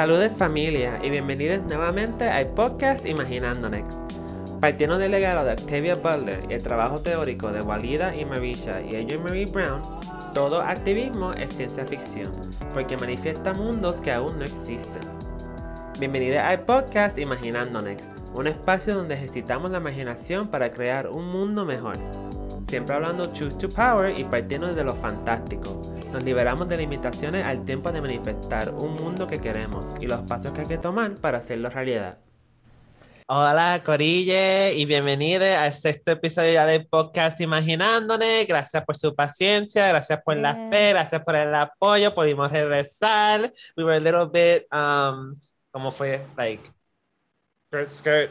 Saludos familia y bienvenidos nuevamente al podcast Imaginando Next. Partiendo del legado de Octavia Butler y el trabajo teórico de Walida y Marisha y Adrienne Marie Brown, todo activismo es ciencia ficción, porque manifiesta mundos que aún no existen. Bienvenidos al podcast Imaginando Next, un espacio donde ejercitamos la imaginación para crear un mundo mejor. Siempre hablando Choose to Power y partiendo de lo fantástico. Nos liberamos de limitaciones al tiempo de manifestar un mundo que queremos y los pasos que hay que tomar para hacerlo realidad. Hola Corille y bienvenidos a sexto episodio ya del podcast Imaginándonos. Gracias por su paciencia, gracias por la fe, gracias por el apoyo. Pudimos regresar. We were a little bit, um, ¿cómo fue? Like, skirt, skirt,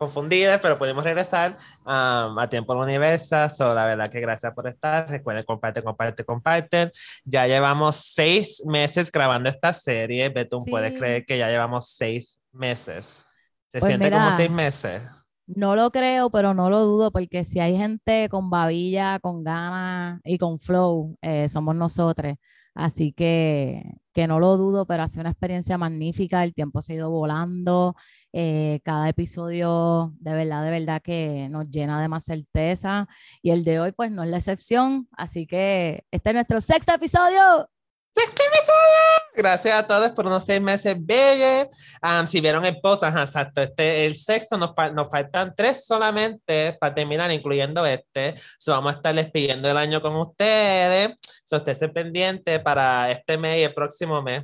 confundidas, pero pudimos regresar um, a tiempo en universo. So, la verdad que gracias por estar. Recuerden, comparten, comparten, comparten. Ya llevamos seis meses grabando esta serie. Betún, Sí. puedes creer que ya llevamos seis meses. Se Pues siente como seis meses. No lo creo, pero no lo dudo, porque si hay gente con babilla, con ganas y con flow, eh, somos nosotros. Así que, que no lo dudo, pero ha sido una experiencia magnífica. El tiempo se ha ido volando. eh, cada episodio, de verdad, de verdad que nos llena de más certeza. Y el de hoy, pues, no es la excepción. Así que este es nuestro sexto episodio. ¡Sexto episodio! Gracias a todos por unos seis meses bellos. Um, si vieron el post, ajá, exacto, este, el sexto, nos, nos faltan tres solamente para terminar, incluyendo este. So, vamos a estarles pidiendo el año con ustedes. So, esténse pendiente para este mes y el próximo mes,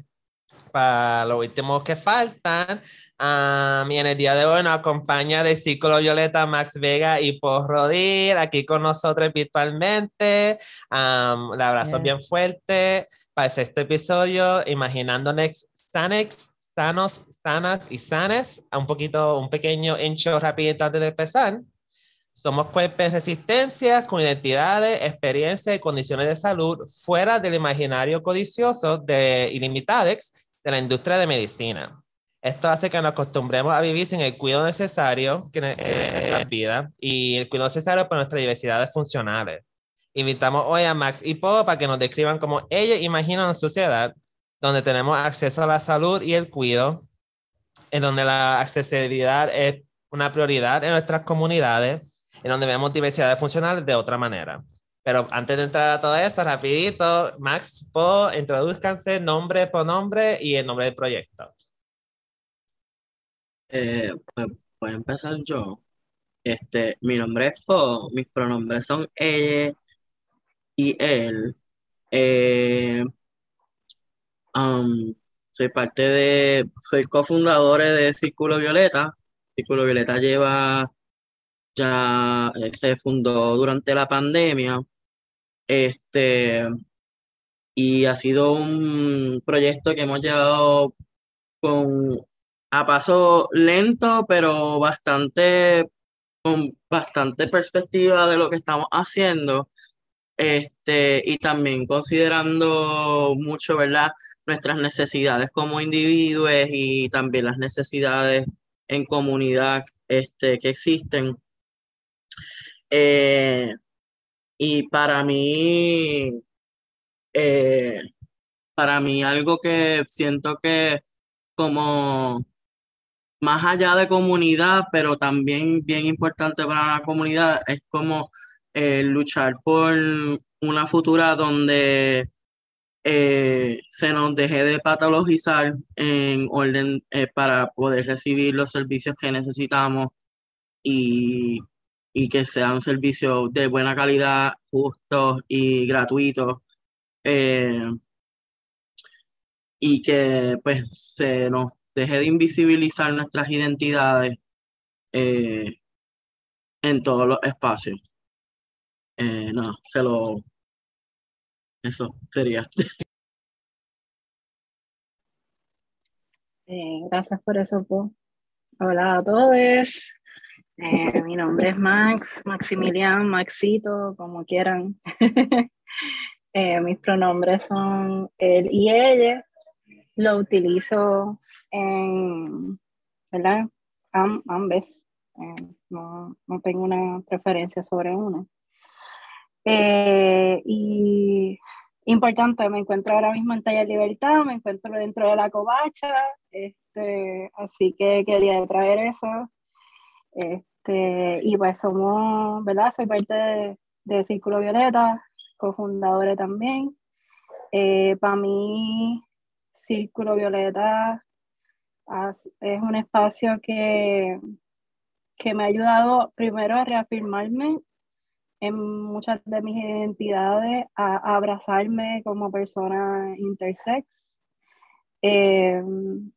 para los últimos que faltan. Um, y en el día de hoy nos acompaña de Círculo Violeta, Max Vega y Paul Rodir, aquí con nosotros virtualmente. Um, un abrazo Yes. bien fuerte para el sexto episodio, Imaginando Next Sanex, sanos, sanas y sanes. Un poquito, un pequeño intro rapidito antes de empezar. Somos cuerpos en resistencia con identidades, experiencias y condiciones de salud fuera del imaginario codicioso de Ilimitadex de la industria de medicina. Esto hace que nos acostumbremos a vivir sin el cuidado necesario eh, en la vida y el cuidado necesario para nuestras diversidades funcionales. Invitamos hoy a Max y Po para que nos describan cómo ellos imaginan una sociedad donde tenemos acceso a la salud y el cuidado, en donde la accesibilidad es una prioridad en nuestras comunidades, en donde vemos diversidades funcionales de otra manera. Pero antes de entrar a todo eso, rapidito, Max, Po, introduzcanse nombre por nombre y el nombre del proyecto. Eh, pues voy a empezar yo. Este, mi nombre es Po, mis pronombres son ella y él. Eh, um, soy parte de, soy cofundador de Círculo Violeta. Círculo Violeta lleva, ya eh, se fundó durante la pandemia. Este, y ha sido un proyecto que hemos llevado con a paso lento, pero bastante, con bastante perspectiva de lo que estamos haciendo. Este, y también considerando mucho, ¿verdad? Nuestras necesidades como individuos y también las necesidades en comunidad, este, que existen. Eh, y para mí, eh, para mí algo que siento que como más allá de comunidad, pero también bien importante para la comunidad, es como eh, luchar por una futura donde eh, se nos deje de patologizar en orden eh, para poder recibir los servicios que necesitamos y, y que sean servicios de buena calidad, justos y gratuitos. y que pues se nos deje de invisibilizar nuestras identidades en todos los espacios. Eh, no, se lo... Eso sería. Eh, gracias por eso, Po. Hola a todos. Eh, mi nombre es Max, Maximilian, Maxito, como quieran. Eh, mis pronombres son él y ella. Lo utilizo en, ¿verdad? Am- ambas. No, no tengo una preferencia sobre una. Eh, y importante, me encuentro ahora mismo en Taller Libertad, me encuentro dentro de la covacha, este, así que quería traer eso. Este, y pues somos, ¿verdad? Soy parte de, de Círculo Violeta, cofundadora también. Eh, para mí, Círculo Violeta es un espacio que, que me ha ayudado primero a reafirmarme en muchas de mis identidades, a, abrazarme como persona intersex. Em,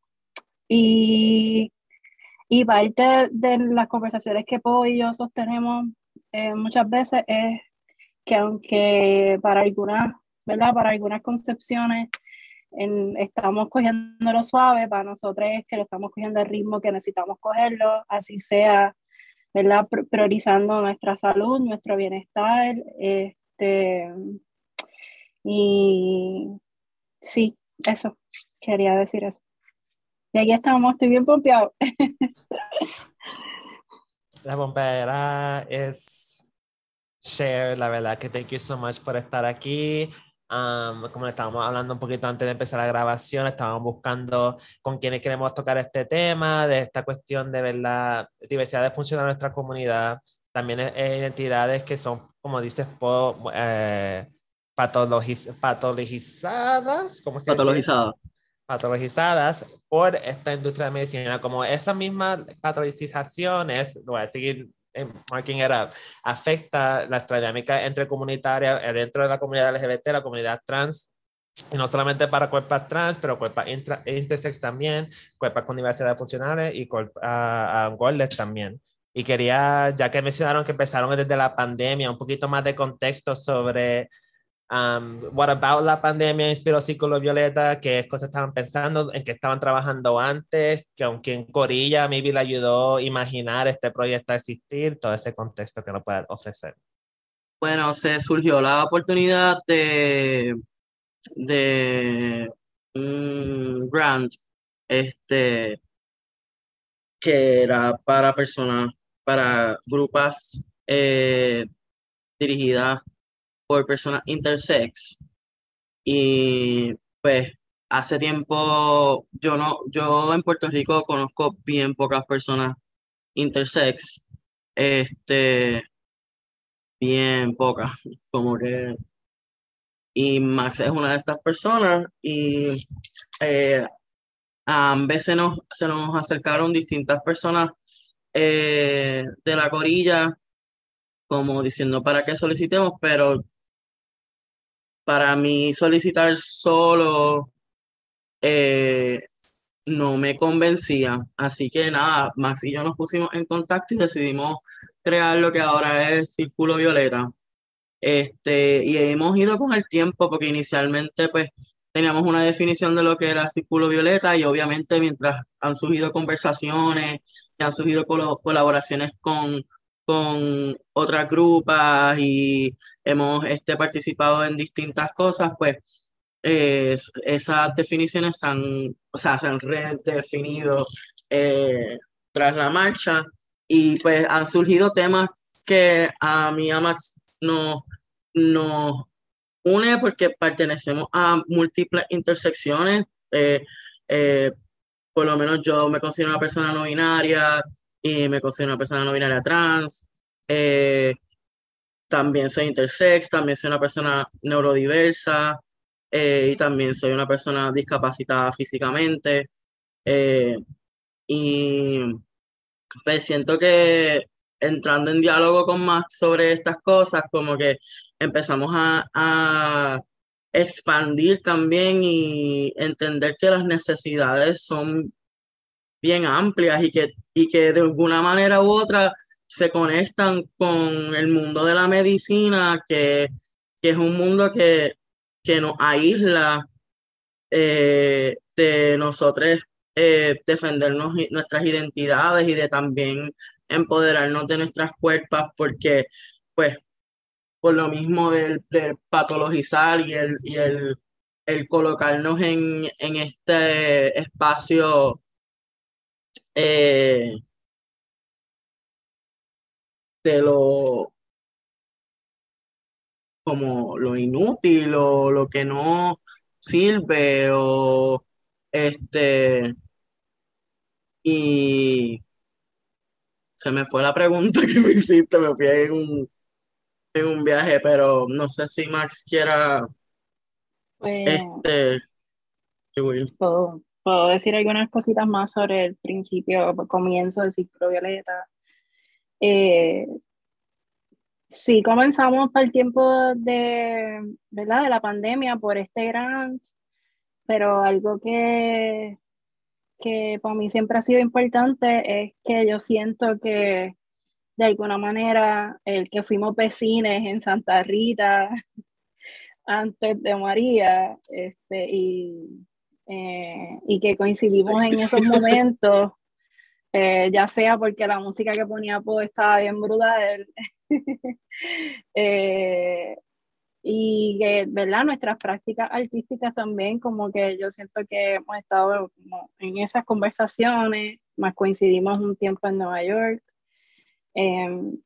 y, y, parte de las conversaciones que Poe y yo sostenemos eh, muchas veces es que aunque para algunas, ¿verdad? Para algunas concepciones estamos cogiendo lo suave, para nosotros es que lo estamos cogiendo el ritmo que necesitamos cogerlo, así sea ¿verdad? Priorizando nuestra salud, nuestro bienestar, este, y sí, eso, quería decir eso. Y aquí estamos, estoy bien pompeado. La bombera es Share, la verdad que thank you so much por estar aquí como estábamos hablando un poquito antes de empezar la grabación, estábamos buscando con quienes queremos tocar este tema, de esta cuestión de ver la diversidad de funcionar de nuestra comunidad. También identidades que son, como dices, eh, patologizadas. ¿cómo es que patologizadas. Patologizadas por esta industria de medicina. Como esas mismas patologizaciones, voy a seguir marking it up, afecta la dinámica entre comunitaria eh, dentro de la comunidad LGBT, la comunidad trans, y no solamente para cuerpos trans, pero cuerpos intersex también, cuerpos con diversidad funcionales y cuerpos uh, también. Y quería, ya que mencionaron que empezaron desde la pandemia, un poquito más de contexto sobre Um, what about la pandemia inspiró Círculo Violeta? ¿Qué cosas estaban pensando? ¿En qué estaban trabajando antes? ¿Que aunque en Corilla maybe le ayudó a imaginar este proyecto a existir? Todo ese contexto que nos puede ofrecer. Bueno, se surgió la oportunidad de, de un grant este, que era para personas, para grupos eh, dirigidas por personas intersex. Y pues hace tiempo, yo no, yo en Puerto Rico conozco bien pocas personas intersex. Este, bien pocas, como que. Y Max es una de estas personas y eh, a veces nos, se nos acercaron distintas personas eh, de la corilla como diciendo para qué solicitemos, pero para mí solicitar solo eh, no me convencía. Así que nada, Max y yo nos pusimos en contacto y decidimos crear lo que ahora es Círculo Violeta. Este, y hemos ido con el tiempo porque inicialmente pues teníamos una definición de lo que era Círculo Violeta y obviamente mientras han surgido conversaciones y han surgido colaboraciones con, con otras grupas y hemos este, participado en distintas cosas, pues esas definiciones se han, o sea, se han redefinido eh, tras la marcha y pues han surgido temas que a mí a Max nos no une porque pertenecemos a múltiples intersecciones. Eh, eh, por lo menos yo me considero una persona no binaria y me considero una persona no binaria trans también soy intersex, también soy una persona neurodiversa eh, y también soy una persona discapacitada físicamente. Eh, y pues siento que entrando en diálogo con Max sobre estas cosas, como que empezamos a, a expandir también y entender que las necesidades son bien amplias y que, y que de alguna manera u otra se conectan con el mundo de la medicina, que, es un mundo que, nos aísla eh, de nosotros eh, defendernos nuestras identidades y de también empoderarnos de nuestras cuerpos, porque pues por lo mismo del, patologizar y el, y el, colocarnos en, este espacio eh, de lo como lo inútil o lo que no sirve o este y se me fue la pregunta que me hiciste, me fui en un, en un viaje, pero no sé si Max quiera Pues, este puedo, puedo decir algunas cositas más sobre el principio, comienzo del ciclo violeta. Eh, sí, comenzamos para el tiempo de, ¿verdad? de la pandemia por este grant, pero algo que, que para mí siempre ha sido importante es que yo siento que de alguna manera el que fuimos vecines en Santa Rita antes de María este, y, eh, y que coincidimos en esos momentos, eh, ya sea porque la música que ponía Poe estaba bien brutal eh, y que, ¿verdad? Nuestras prácticas artísticas también, como que yo siento que hemos estado en esas conversaciones, más coincidimos un tiempo en Nueva York. Em,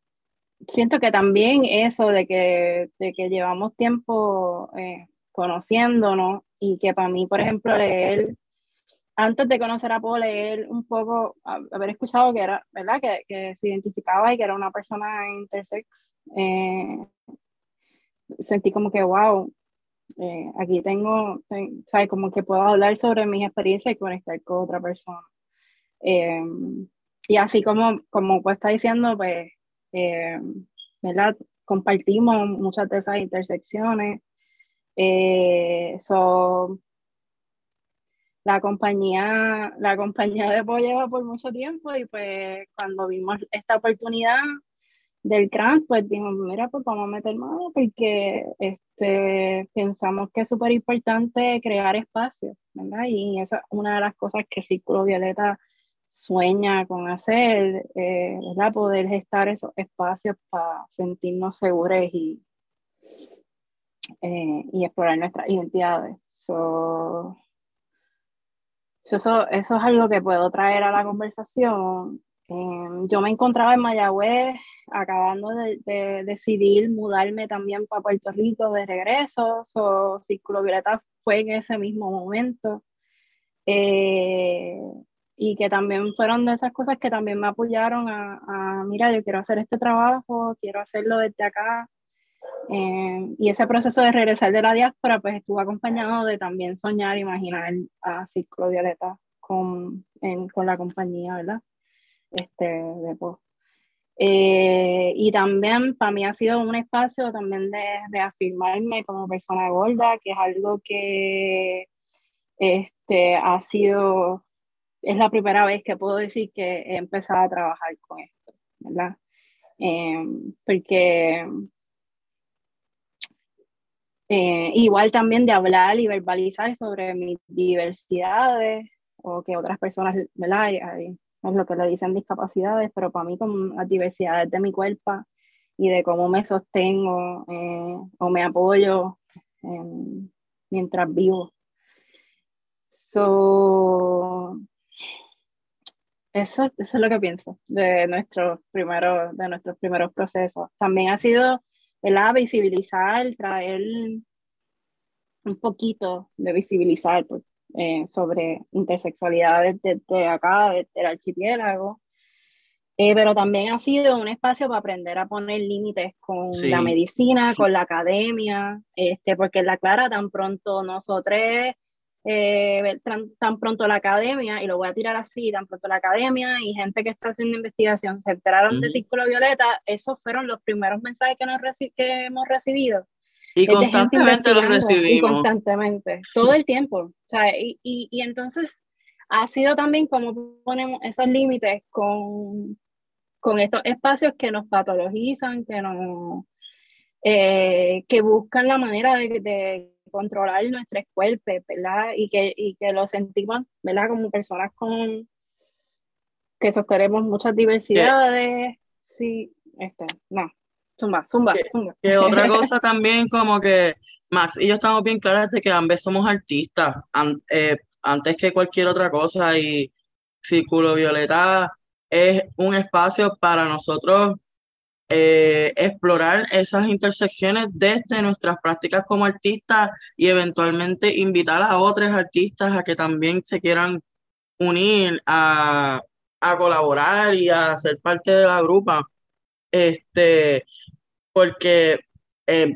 siento que también eso de que, de que llevamos tiempo eh, conociéndonos y que para mí, por ejemplo, leer, antes de conocer a Paul, leer un poco, haber escuchado que era, ¿verdad? Que, se identificaba y que era una persona intersex, eh, sentí como que, wow, eh, aquí tengo, ¿sabes? Como que puedo hablar sobre mis experiencias y conectar con otra persona. Em, y así como, como pues está diciendo, pues, eh, ¿verdad? Compartimos muchas de esas intersecciones. Eh, la compañía, la compañía de Pollo lleva por mucho tiempo y pues cuando vimos esta oportunidad del grant, pues dijimos, mira, pues vamos a meter mano porque este, pensamos que es súper importante crear espacios, ¿verdad? Y esa es una de las cosas que Círculo Violeta sueña con hacer, eh, ¿verdad? Poder gestar esos espacios para sentirnos seguros y, eh, y explorar nuestras identidades. So, eso, eso es algo que puedo traer a la conversación. Eh, yo me encontraba en Mayagüez acabando de, decidir mudarme también para Puerto Rico de regreso. So, Círculo Violeta fue en ese mismo momento. Eh, y que también fueron de esas cosas que también me apoyaron a, mira, yo quiero hacer este trabajo, quiero hacerlo desde acá. Eh, y ese proceso de regresar de la diáspora, pues estuvo acompañado de también soñar, imaginar a Círculo Violeta con, con la compañía, ¿verdad? Este, de post. Eh, y también para mí ha sido un espacio también de reafirmarme como persona gorda, que es algo que este, ha sido es la primera vez que puedo decir que he empezado a trabajar con esto, ¿verdad? Em, porque eh, igual también de hablar y verbalizar sobre mis diversidades o que otras personas, ¿verdad? es lo que le dicen discapacidades, pero para mí como las diversidades de mi cuerpo y de cómo me sostengo eh, o me apoyo em, mientras vivo. So, eso, es lo que pienso de nuestros primeros, de nuestros primeros procesos. También ha sido el visibilizar, traer un poquito de visibilizar pues, eh, sobre intersexualidad desde, acá, desde el archipiélago. Eh, pero también ha sido un espacio para aprender a poner límites con la medicina, con la academia, este, porque la clara tan pronto nosotros eh, tan, pronto la academia, y lo voy a tirar así, tan pronto la academia y gente que está haciendo investigación se enteraron de Círculo Violeta, esos fueron los primeros mensajes que, nos que hemos recibido. Y constantemente los recibimos. Y constantemente, todo el tiempo. O sea, y, y, y, entonces ha sido también como ponemos esos límites con, con estos espacios que nos patologizan, que nos... Eh, que buscan la manera de, de controlar nuestros cuerpos, ¿verdad? Y que, y que lo sentimos, ¿verdad? Como personas con que sostenemos muchas diversidades. Sí, este, no. Zumba, zumba, zumba. Que otra cosa también como que Max y yo estamos bien claras de que ambos somos artistas eh, antes que cualquier otra cosa y Círculo Violeta es un espacio para nosotros eh, explorar esas intersecciones desde nuestras prácticas como artistas y eventualmente invitar a otros artistas a que también se quieran unir a, colaborar y a ser parte de la grupa. Este, porque eh,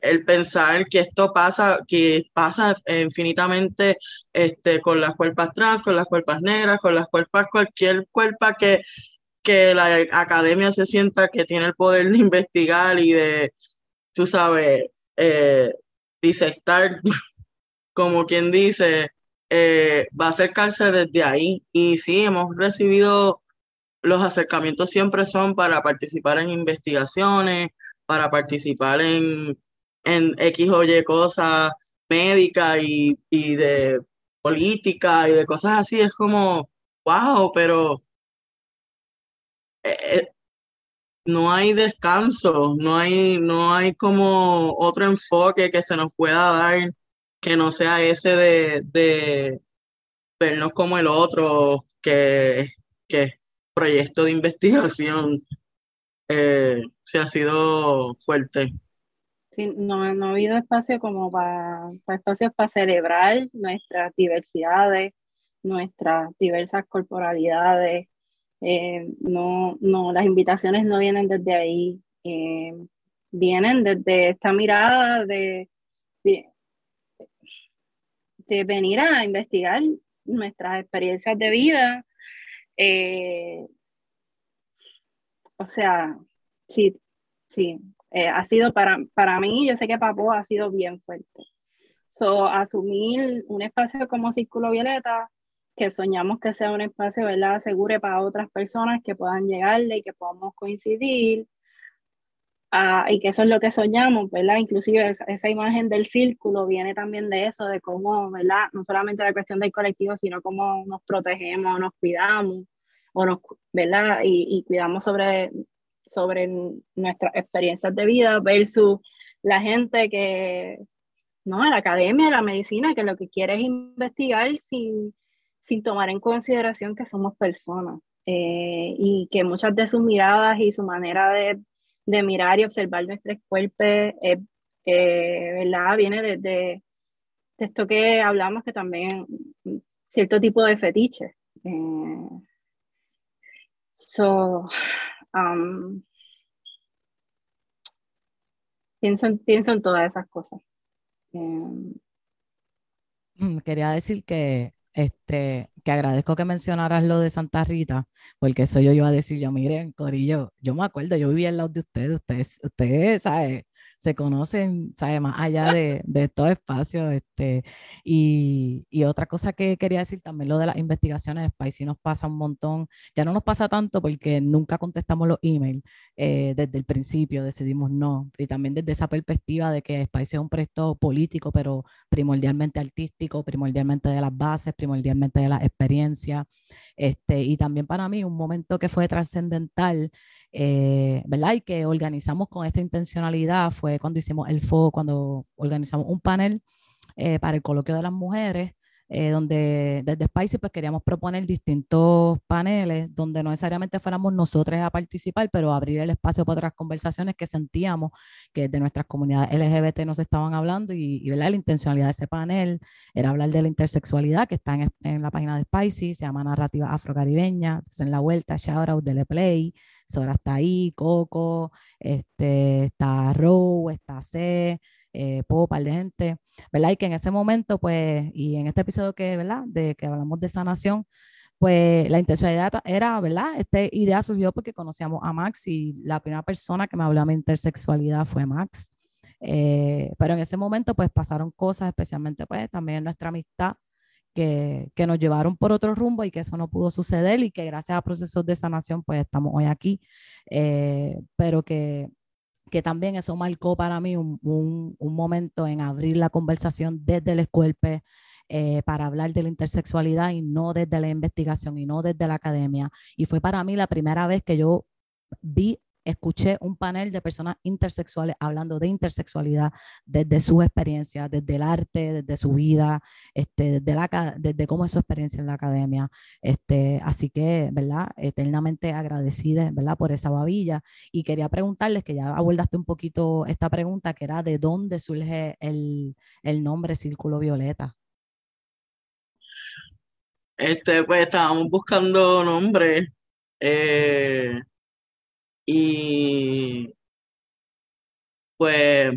el pensar que esto pasa, que pasa infinitamente este, con las cuerpas trans, con las cuerpas negras, con las cuerpas, cualquier cuerpa que, que la academia se sienta que tiene el poder de investigar y de, tú sabes, eh, disectar, como quien dice, eh, va a acercarse desde ahí. Y sí, hemos recibido, los acercamientos siempre son para participar en investigaciones, para participar en, en X o Y cosas médicas y, y de política y de cosas así. Es como, wow, pero eh, eh, no hay descanso, no hay, no hay como otro enfoque que se nos pueda dar que no sea ese de, vernos como el otro, que, que proyecto de investigación eh, se ha sido fuerte. Sí, no, no ha habido espacio como para, para espacios para celebrar nuestras diversidades, nuestras diversas corporalidades, eh, no, no, las invitaciones no vienen desde ahí, eh, vienen desde esta mirada de, de, venir a investigar nuestras experiencias de vida. Eh, o sea, sí, sí, ha sido para, para mí, yo sé que Papo ha sido bien fuerte. So, asumir un espacio como Círculo Violeta que soñamos que sea un espacio, ¿verdad?, seguro para otras personas que puedan llegarle y que podamos coincidir. Ah, y que eso es lo que soñamos, ¿verdad? Inclusive esa, esa, imagen del círculo viene también de eso, de cómo, ¿verdad? No solamente la cuestión del colectivo, sino cómo nos protegemos, nos cuidamos, o nos, ¿verdad? Y, y cuidamos sobre, sobre nuestras experiencias de vida versus la gente que, no, la academia, la medicina, que lo que quiere es investigar sin, sin tomar en consideración que somos personas eh, y que muchas de sus miradas y su manera de, de mirar y observar nuestros cuerpos, eh. Viene de, de, esto que hablamos, que también cierto tipo de fetiche. Eh, so, um, pienso, pienso en todas esas cosas. Mm, quería decir que este, que agradezco que mencionaras lo de Santa Rita, porque eso yo iba a decir, yo miren, Corillo, yo me acuerdo, yo vivía al lado de ustedes, ustedes, ustedes, ¿sabes? Se conocen, ¿sabe? Más allá de, de todo espacio. Este, y, y, otra cosa que quería decir también, lo de las investigaciones Spicy nos pasa un montón. Ya no nos pasa tanto porque nunca contestamos los emails. Eh, desde el principio decidimos no. Y también desde esa perspectiva de que Spicy es un proyecto político, pero primordialmente artístico, primordialmente de las bases, primordialmente de la experiencia. Este, y también para mí un momento que fue trascendental eh, ¿verdad? Y que organizamos con esta intencionalidad fue cuando hicimos el FO, cuando organizamos un panel eh, para el coloquio de las mujeres, eh, donde desde Spicy pues queríamos proponer distintos paneles donde no necesariamente fuéramos nosotros a participar, pero abrir el espacio para otras conversaciones que sentíamos que de nuestras comunidades LGBT nos estaban hablando y, y la intencionalidad de ese panel era hablar de la intersexualidad que está en, en la página de Spicy, se llama Narrativa Afrocaribeña, en la vuelta, shout out, de Play, Sora está ahí, Coco, este, está Row, está C, eh, par de gente, ¿verdad? Y que en ese momento, pues, y en este episodio que, ¿verdad? De que hablamos de sanación, pues la intencionalidad era, ¿verdad? Esta idea surgió porque conocíamos a Max y la primera persona que me hablaba de intersexualidad fue Max. Eh, pero en ese momento, pues pasaron cosas, especialmente, pues, también en nuestra amistad, que, que, nos llevaron por otro rumbo y que eso no pudo suceder y que gracias a procesos de sanación pues estamos hoy aquí, eh, pero que, que también eso marcó para mí un, un, un, momento en abrir la conversación desde el escuelpe eh, para hablar de la intersexualidad y no desde la investigación y no desde la academia. Y fue para mí la primera vez que yo vi escuché un panel de personas intersexuales hablando de intersexualidad desde sus experiencias, desde el arte, desde su vida, este, desde, cómo es su experiencia en la academia. Este, así que, ¿verdad? Eternamente agradecida, ¿verdad? Por esa babilla. Y quería preguntarles, que ya abordaste un poquito esta pregunta, que era de dónde surge el, nombre Círculo Violeta. Este, pues estábamos buscando nombre. Eh, y pues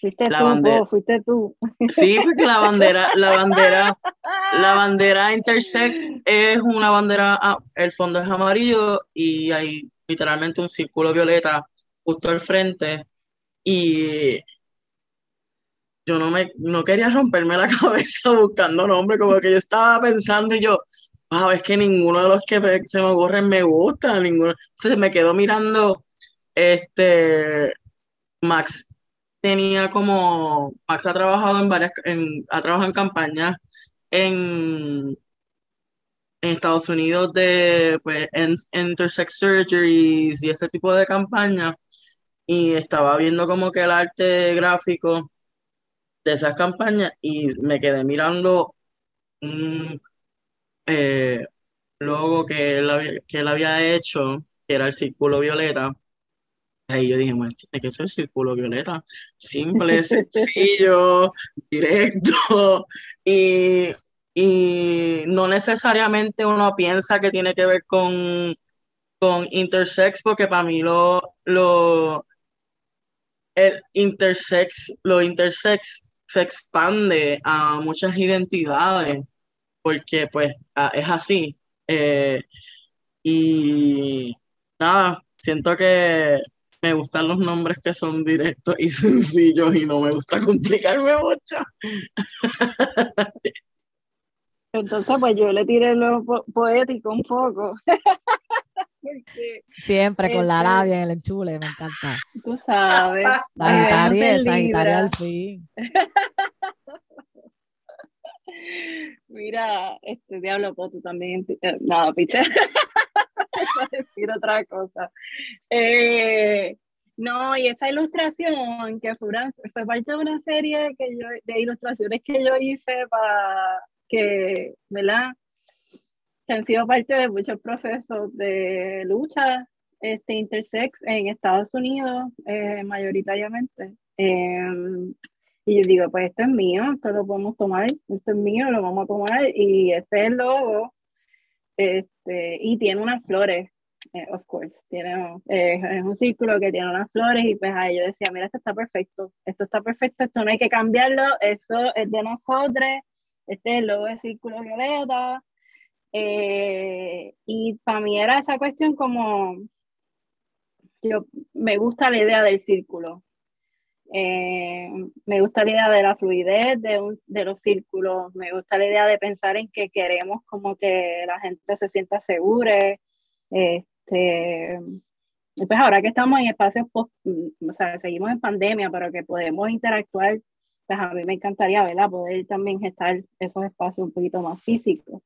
Fuiste la tú, bandera, fuiste tú. Sí, porque la bandera, la bandera, la bandera intersex es una bandera, ah, el fondo es amarillo y hay literalmente un círculo violeta justo al frente y yo no me no quería romperme la cabeza buscando nombre, como que yo estaba pensando y yo, wow, es que ninguno de los que se me ocurren me gusta, ninguno. Entonces me quedo mirando, este, Max tenía como, Max ha trabajado en varias, en, ha trabajado en campañas en, en Estados Unidos de, pues, en, intersex surgeries y ese tipo de campañas, y estaba viendo como que el arte gráfico de esas campañas y me quedé mirando eh, logo que él, había, que él había hecho, que era el círculo violeta. Ahí yo dije, bueno, tiene que ser el círculo violeta. Simple, sencillo, directo. Y, y no necesariamente uno piensa que tiene que ver con, con intersex, porque para mí lo, lo, el intersex, lo intersex se expande a muchas identidades porque pues es así. Eh, y nada, siento que me gustan los nombres que son directos y sencillos y no me gusta complicarme mucho. Entonces, pues yo le tiré lo poético un poco. Siempre con la este labia en el enchule, me encanta. Tú sabes. Sagitario, Sagitario al fin. Mira, este diablo, tú también. Eh, nada, piche. decir otra cosa. Eh, no, y esta ilustración que fue, fue parte de una serie que yo, de ilustraciones que yo hice para que, ¿verdad? Que han sido parte de muchos procesos de lucha este, intersex en Estados Unidos, eh, mayoritariamente. Em, y yo digo, pues esto es mío, esto lo podemos tomar, esto es mío, lo vamos a tomar. Y este es el logo. Este, y tiene unas flores, eh, of course. Tiene, eh, es un círculo que tiene unas flores. Y pues ahí yo decía, mira, esto está perfecto. Esto está perfecto, esto no hay que cambiarlo. Esto es de nosotros. Este es el logo de Círculo Violeta. Eh, y para mí era esa cuestión como, yo me gusta la idea del círculo, eh, me gusta la idea de la fluidez de, de, los círculos, me gusta la idea de pensar en que queremos como que la gente se sienta segura. Este, pues ahora que estamos en espacios, post, o sea, seguimos en pandemia, pero que podemos interactuar, pues a mí me encantaría, ¿verdad? Poder también gestar esos espacios un poquito más físicos.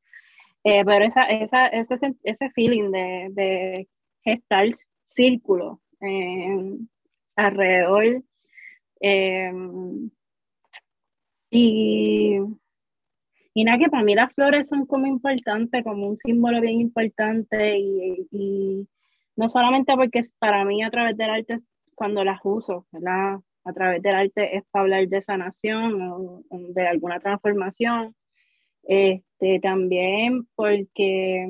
Eh, pero esa, esa, ese, ese feeling de, de gestar círculos eh, alrededor Em, y, y nada, que para mí las flores son como importantes, como un símbolo bien importante y, y, no solamente porque para mí a través del arte, cuando las uso, ¿verdad? A través del arte es para hablar de sanación o, de alguna transformación, este, también porque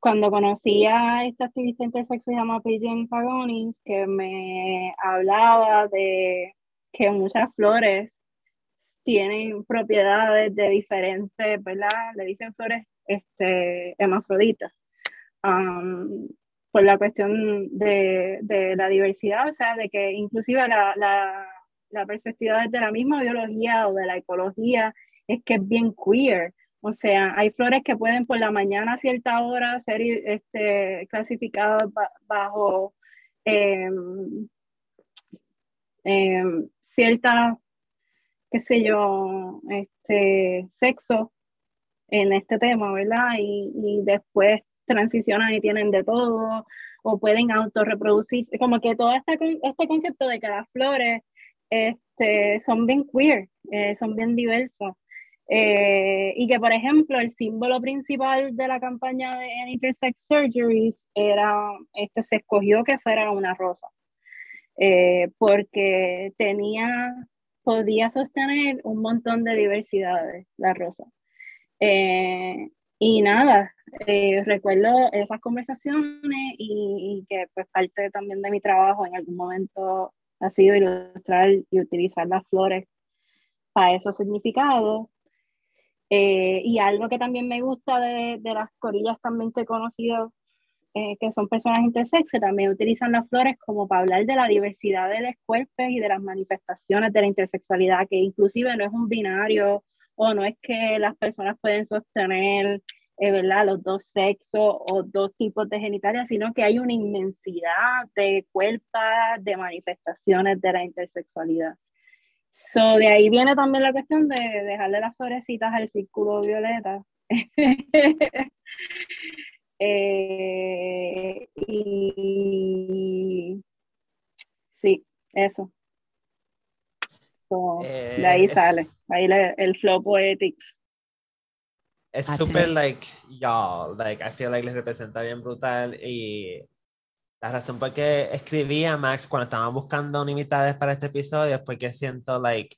cuando conocí a esta activista intersexo llamada Pigeon Pagonis, que me hablaba de que muchas flores tienen propiedades de diferentes, ¿verdad? Le dicen flores este, hermafroditas. Um, por la cuestión de, de, la diversidad, o sea, de que inclusive la, la, la perspectiva desde la misma biología o de la ecología es que es bien queer, o sea, hay flores que pueden por la mañana a cierta hora ser este, clasificadas bajo em, em, cierta, qué sé yo, este, sexo en este tema, ¿verdad? Y, y después transicionan y tienen de todo, o pueden autorreproducirse, como que todo este, este concepto de que las flores este, son bien queer, eh, son bien diversas. Eh, y que, por ejemplo, el símbolo principal de la campaña de Intersex Surgeries era, este, se escogió que fuera una rosa, eh, porque tenía, podía sostener un montón de diversidades, la rosa. y nada, recuerdo esas conversaciones y, y, que pues parte también de mi trabajo en algún momento ha sido ilustrar y utilizar las flores para esos significados. Eh, y algo que también me gusta de, de las corillas también que he conocido, eh, que son personas intersex, también utilizan las flores como para hablar de la diversidad de los cuerpos y de las manifestaciones de la intersexualidad, que inclusive no es un binario o no es que las personas pueden sostener eh, ¿verdad? los dos sexos o dos tipos de genitalia, sino que hay una inmensidad de cuerpos, de manifestaciones de la intersexualidad. So, de ahí viene también la cuestión de dejarle las florecitas al círculo violeta. eh, y sí, eso. de ahí eh, sale, ahí el flow poetics. Es súper, like, y'all. Like, I feel like les representa bien brutal. Y la razón por qué escribí a Max cuando estaba buscando unidades para este episodio es porque siento, like,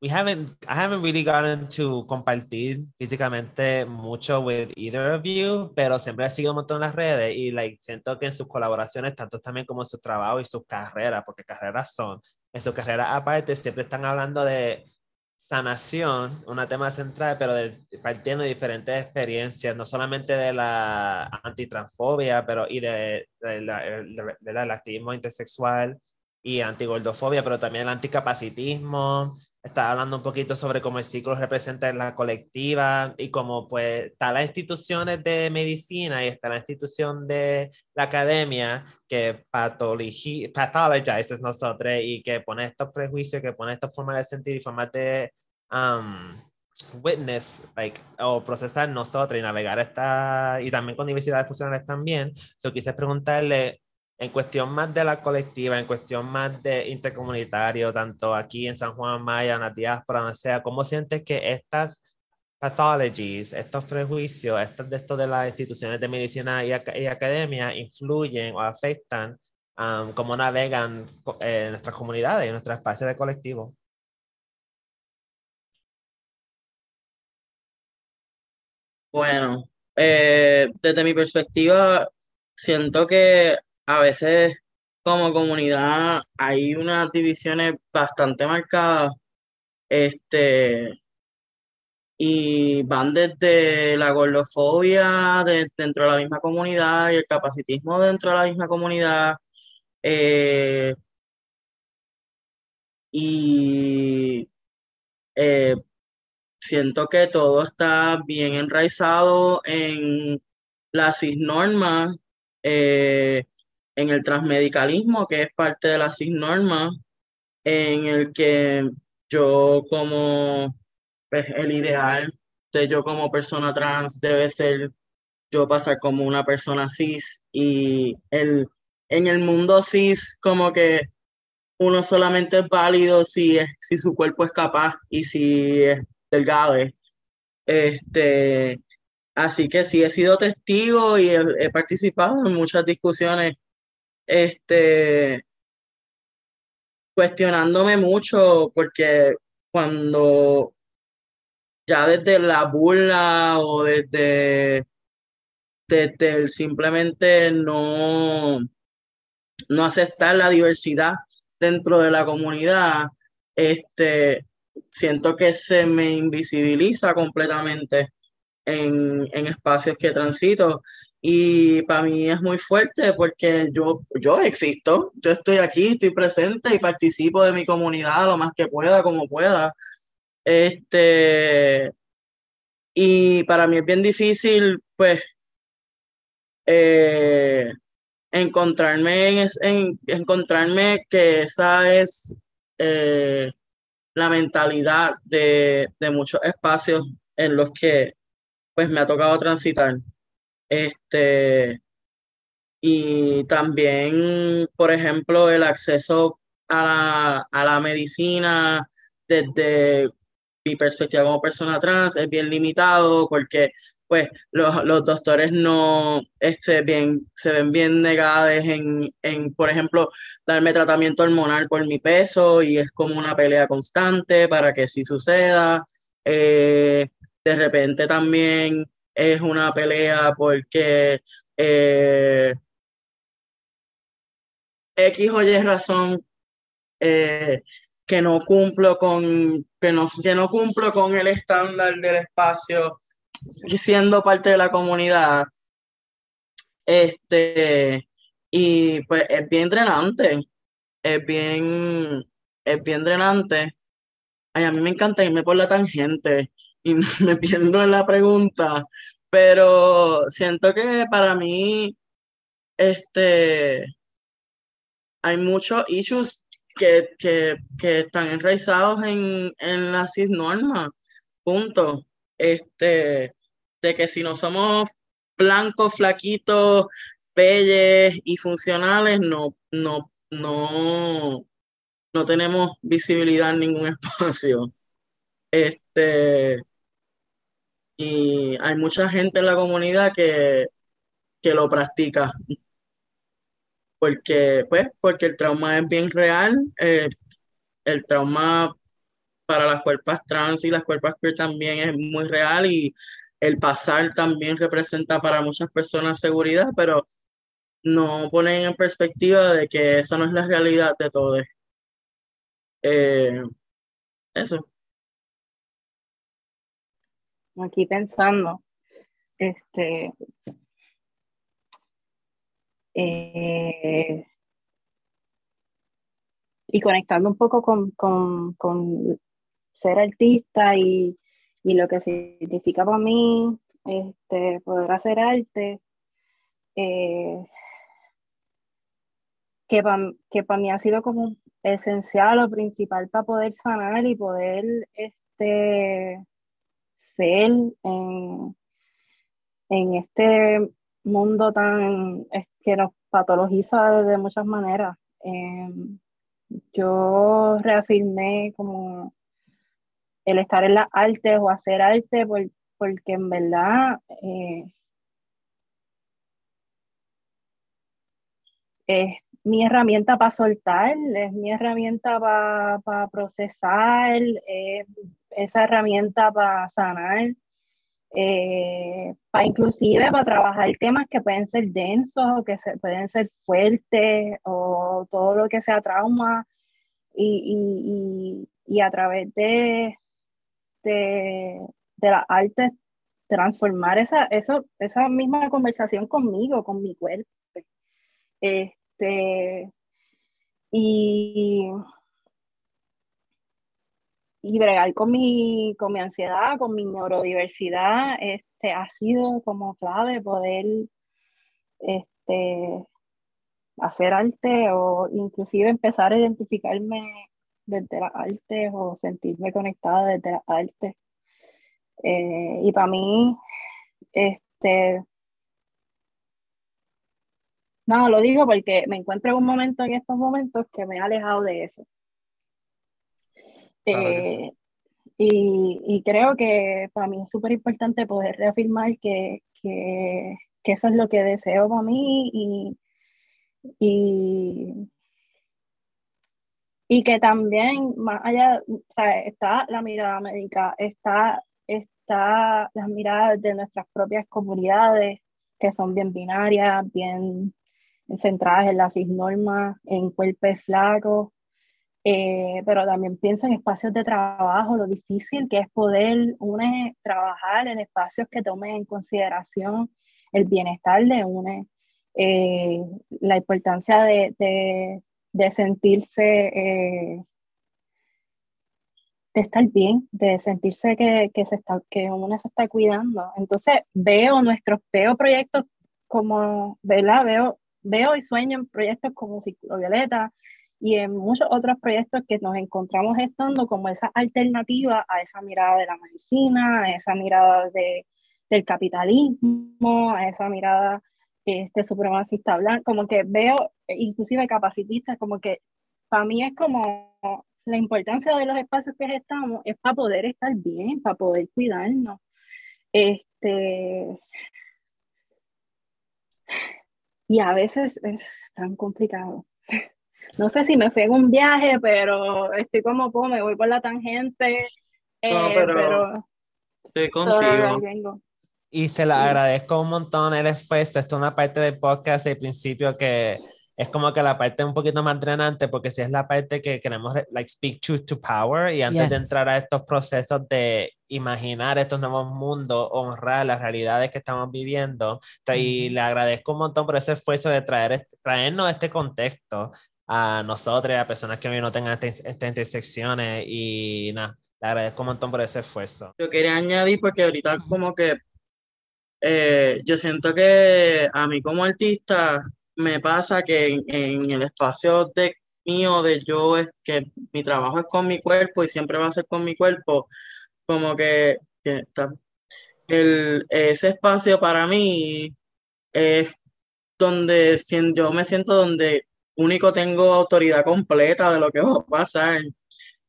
we haven't, I haven't really gotten to compartir físicamente mucho with either of you, pero siempre he seguido un montón en las redes y, like, siento que en sus colaboraciones, tanto también como en su trabajo y sus carreras, porque carreras son, en su carrera aparte, siempre están hablando de sanación, un tema central, pero de, partiendo de diferentes experiencias, no solamente de la antitransfobia, pero y de, del activismo intersexual y antigordofobia, pero también el anticapacitismo. Está hablando un poquito sobre cómo el ciclo representa en la colectiva y cómo pues está las instituciones de medicina y está la institución de la academia que patologizes nosotros y que pone estos prejuicios, que pone estas formas de sentir y formas de um, witness, like, o procesar nosotros y navegar esta, y también con diversidades funcionales también. So quise preguntarle, en cuestión más de la colectiva, en cuestión más de intercomunitario, tanto aquí en San Juan Maya, en la diáspora, o sea, ¿cómo sientes que estas pathologies, estos prejuicios, estos de estos de las instituciones de medicina y, academia influyen o afectan um, cómo navegan eh, nuestras comunidades, en nuestro espacio de colectivo? Bueno, eh, desde mi perspectiva, siento que a veces como comunidad hay unas divisiones bastante marcadas, este, y van desde la gordofobia dentro de la misma comunidad y el capacitismo dentro de la misma comunidad. Eh, y eh, siento que todo está bien enraizado en la cisnorma, eh, en el transmedicalismo, que es parte de la cisnorma, en el que yo como pues, el ideal de yo como persona trans debe ser yo pasar como una persona cis y el, en el mundo cis como que uno solamente es válido si, es, si su cuerpo es capaz y si es delgado. Este, así que sí he sido testigo y he, participado en muchas discusiones, este, cuestionándome mucho porque cuando ya desde la burla o desde, simplemente no, no aceptar la diversidad dentro de la comunidad, este, siento que se me invisibiliza completamente en, en espacios que transito y para mí es muy fuerte porque yo, yo existo, yo estoy aquí, estoy presente y participo de mi comunidad lo más que pueda, como pueda. Este, y para mí es bien difícil, pues, eh, encontrarme, en, encontrarme que esa es eh, la mentalidad de, muchos espacios en los que pues me ha tocado transitar. Este, y también, por ejemplo, el acceso a la, a la medicina desde mi perspectiva como persona trans es bien limitado porque pues los, los doctores no este, bien, se ven bien negados en, en, por ejemplo, darme tratamiento hormonal por mi peso y es como una pelea constante para que sí suceda. Eh, de repente también es una pelea porque eh, X o Y razón eh, que no cumplo con que no, que no cumplo con el estándar del espacio siendo parte de la comunidad este y pues es bien drenante es bien es bien drenante. Ay, a mí me encanta irme por la tangente y me pierdo en la pregunta pero siento que para mí este hay muchos issues que, que, que están enraizados en, en la cisnorma, punto. Este, de que si no somos blancos, flaquitos, pelles y funcionales, no, no, no, no tenemos visibilidad en ningún espacio. Este, y hay mucha gente en la comunidad que, que lo practica porque, pues, porque el trauma es bien real, eh, el trauma para las cuerpas trans y las cuerpas queer también es muy real y el pasar también representa para muchas personas seguridad, pero no ponen en perspectiva de que esa no es la realidad de todos. Eh, eso. Aquí pensando, este, eh, y conectando un poco con, con, con ser artista y, y, lo que significa para mí este, poder hacer arte, eh, que para que mí ha sido como esencial o principal para poder sanar y poder este, ser en, en este mundo tan que nos patologiza de muchas maneras. Em, yo reafirmé como el estar en las artes o hacer arte porque en verdad eh, es mi herramienta para soltar, es mi herramienta para procesar, es esa herramienta para sanar eh, para inclusive para trabajar temas que pueden ser densos o que se, pueden ser fuertes o todo lo que sea trauma y, y, a través de, de, de la arte transformar esa, eso, esa misma conversación conmigo, con mi cuerpo. Este, y y bregar con mi, con mi ansiedad, con mi neurodiversidad, este, ha sido como clave poder este, hacer arte o inclusive empezar a identificarme desde las artes o sentirme conectada desde las artes. Eh, y para mí, este, no, lo digo porque me encuentro en un momento en estos momentos que me he alejado de eso. Eh, y, creo que para mí es súper importante poder reafirmar que, que, que, eso es lo que deseo para mí y, y, y que también más allá, o sea, está la mirada médica, está, está las miradas de nuestras propias comunidades que son bien binarias, bien centradas en las normas, en cuerpos flacos, eh, pero también pienso en espacios de trabajo, lo difícil que es poder une, trabajar en espacios que tomen en consideración el bienestar de UNE, eh, la importancia de, de, de sentirse, eh, de estar bien, de sentirse que, que, se está, que UNE se está cuidando. Entonces veo nuestros, veo proyectos como, ¿verdad? Veo, veo y sueño en proyectos como Círculo Violeta, y en muchos otros proyectos que nos encontramos estando como esa alternativa a esa mirada de la medicina, a esa mirada de, del capitalismo, a esa mirada este supremacista blanco, como que veo inclusive capacitistas, como que para mí es como la importancia de los espacios que estamos es para poder estar bien, para poder cuidarnos. Este, y a veces es tan complicado. No sé si me fui en un viaje, pero estoy como, como me voy por la tangente. No, eh, pero estoy contigo. Y se la agradezco un montón el esfuerzo. Esto es una parte del podcast del principio que es como que la parte un poquito más drenante, porque si es la parte que queremos, like, speak truth to power, y antes de Yes. entrar a estos procesos de imaginar estos nuevos mundos, honrar las realidades que estamos viviendo, y Ujú. le agradezco un montón por ese esfuerzo de traer, traernos este contexto a nosotros, a personas que hoy no tengan estas estas intersecciones, y nada, le agradezco un montón por ese esfuerzo. Yo quería añadir porque ahorita como que eh, yo siento que a mí como artista me pasa que en, en el espacio de mío de yo es que mi trabajo es con mi cuerpo y siempre va a ser con mi cuerpo, como que, que está- el, ese espacio para mí es donde yo me siento donde único tengo autoridad completa de lo que va a pasar.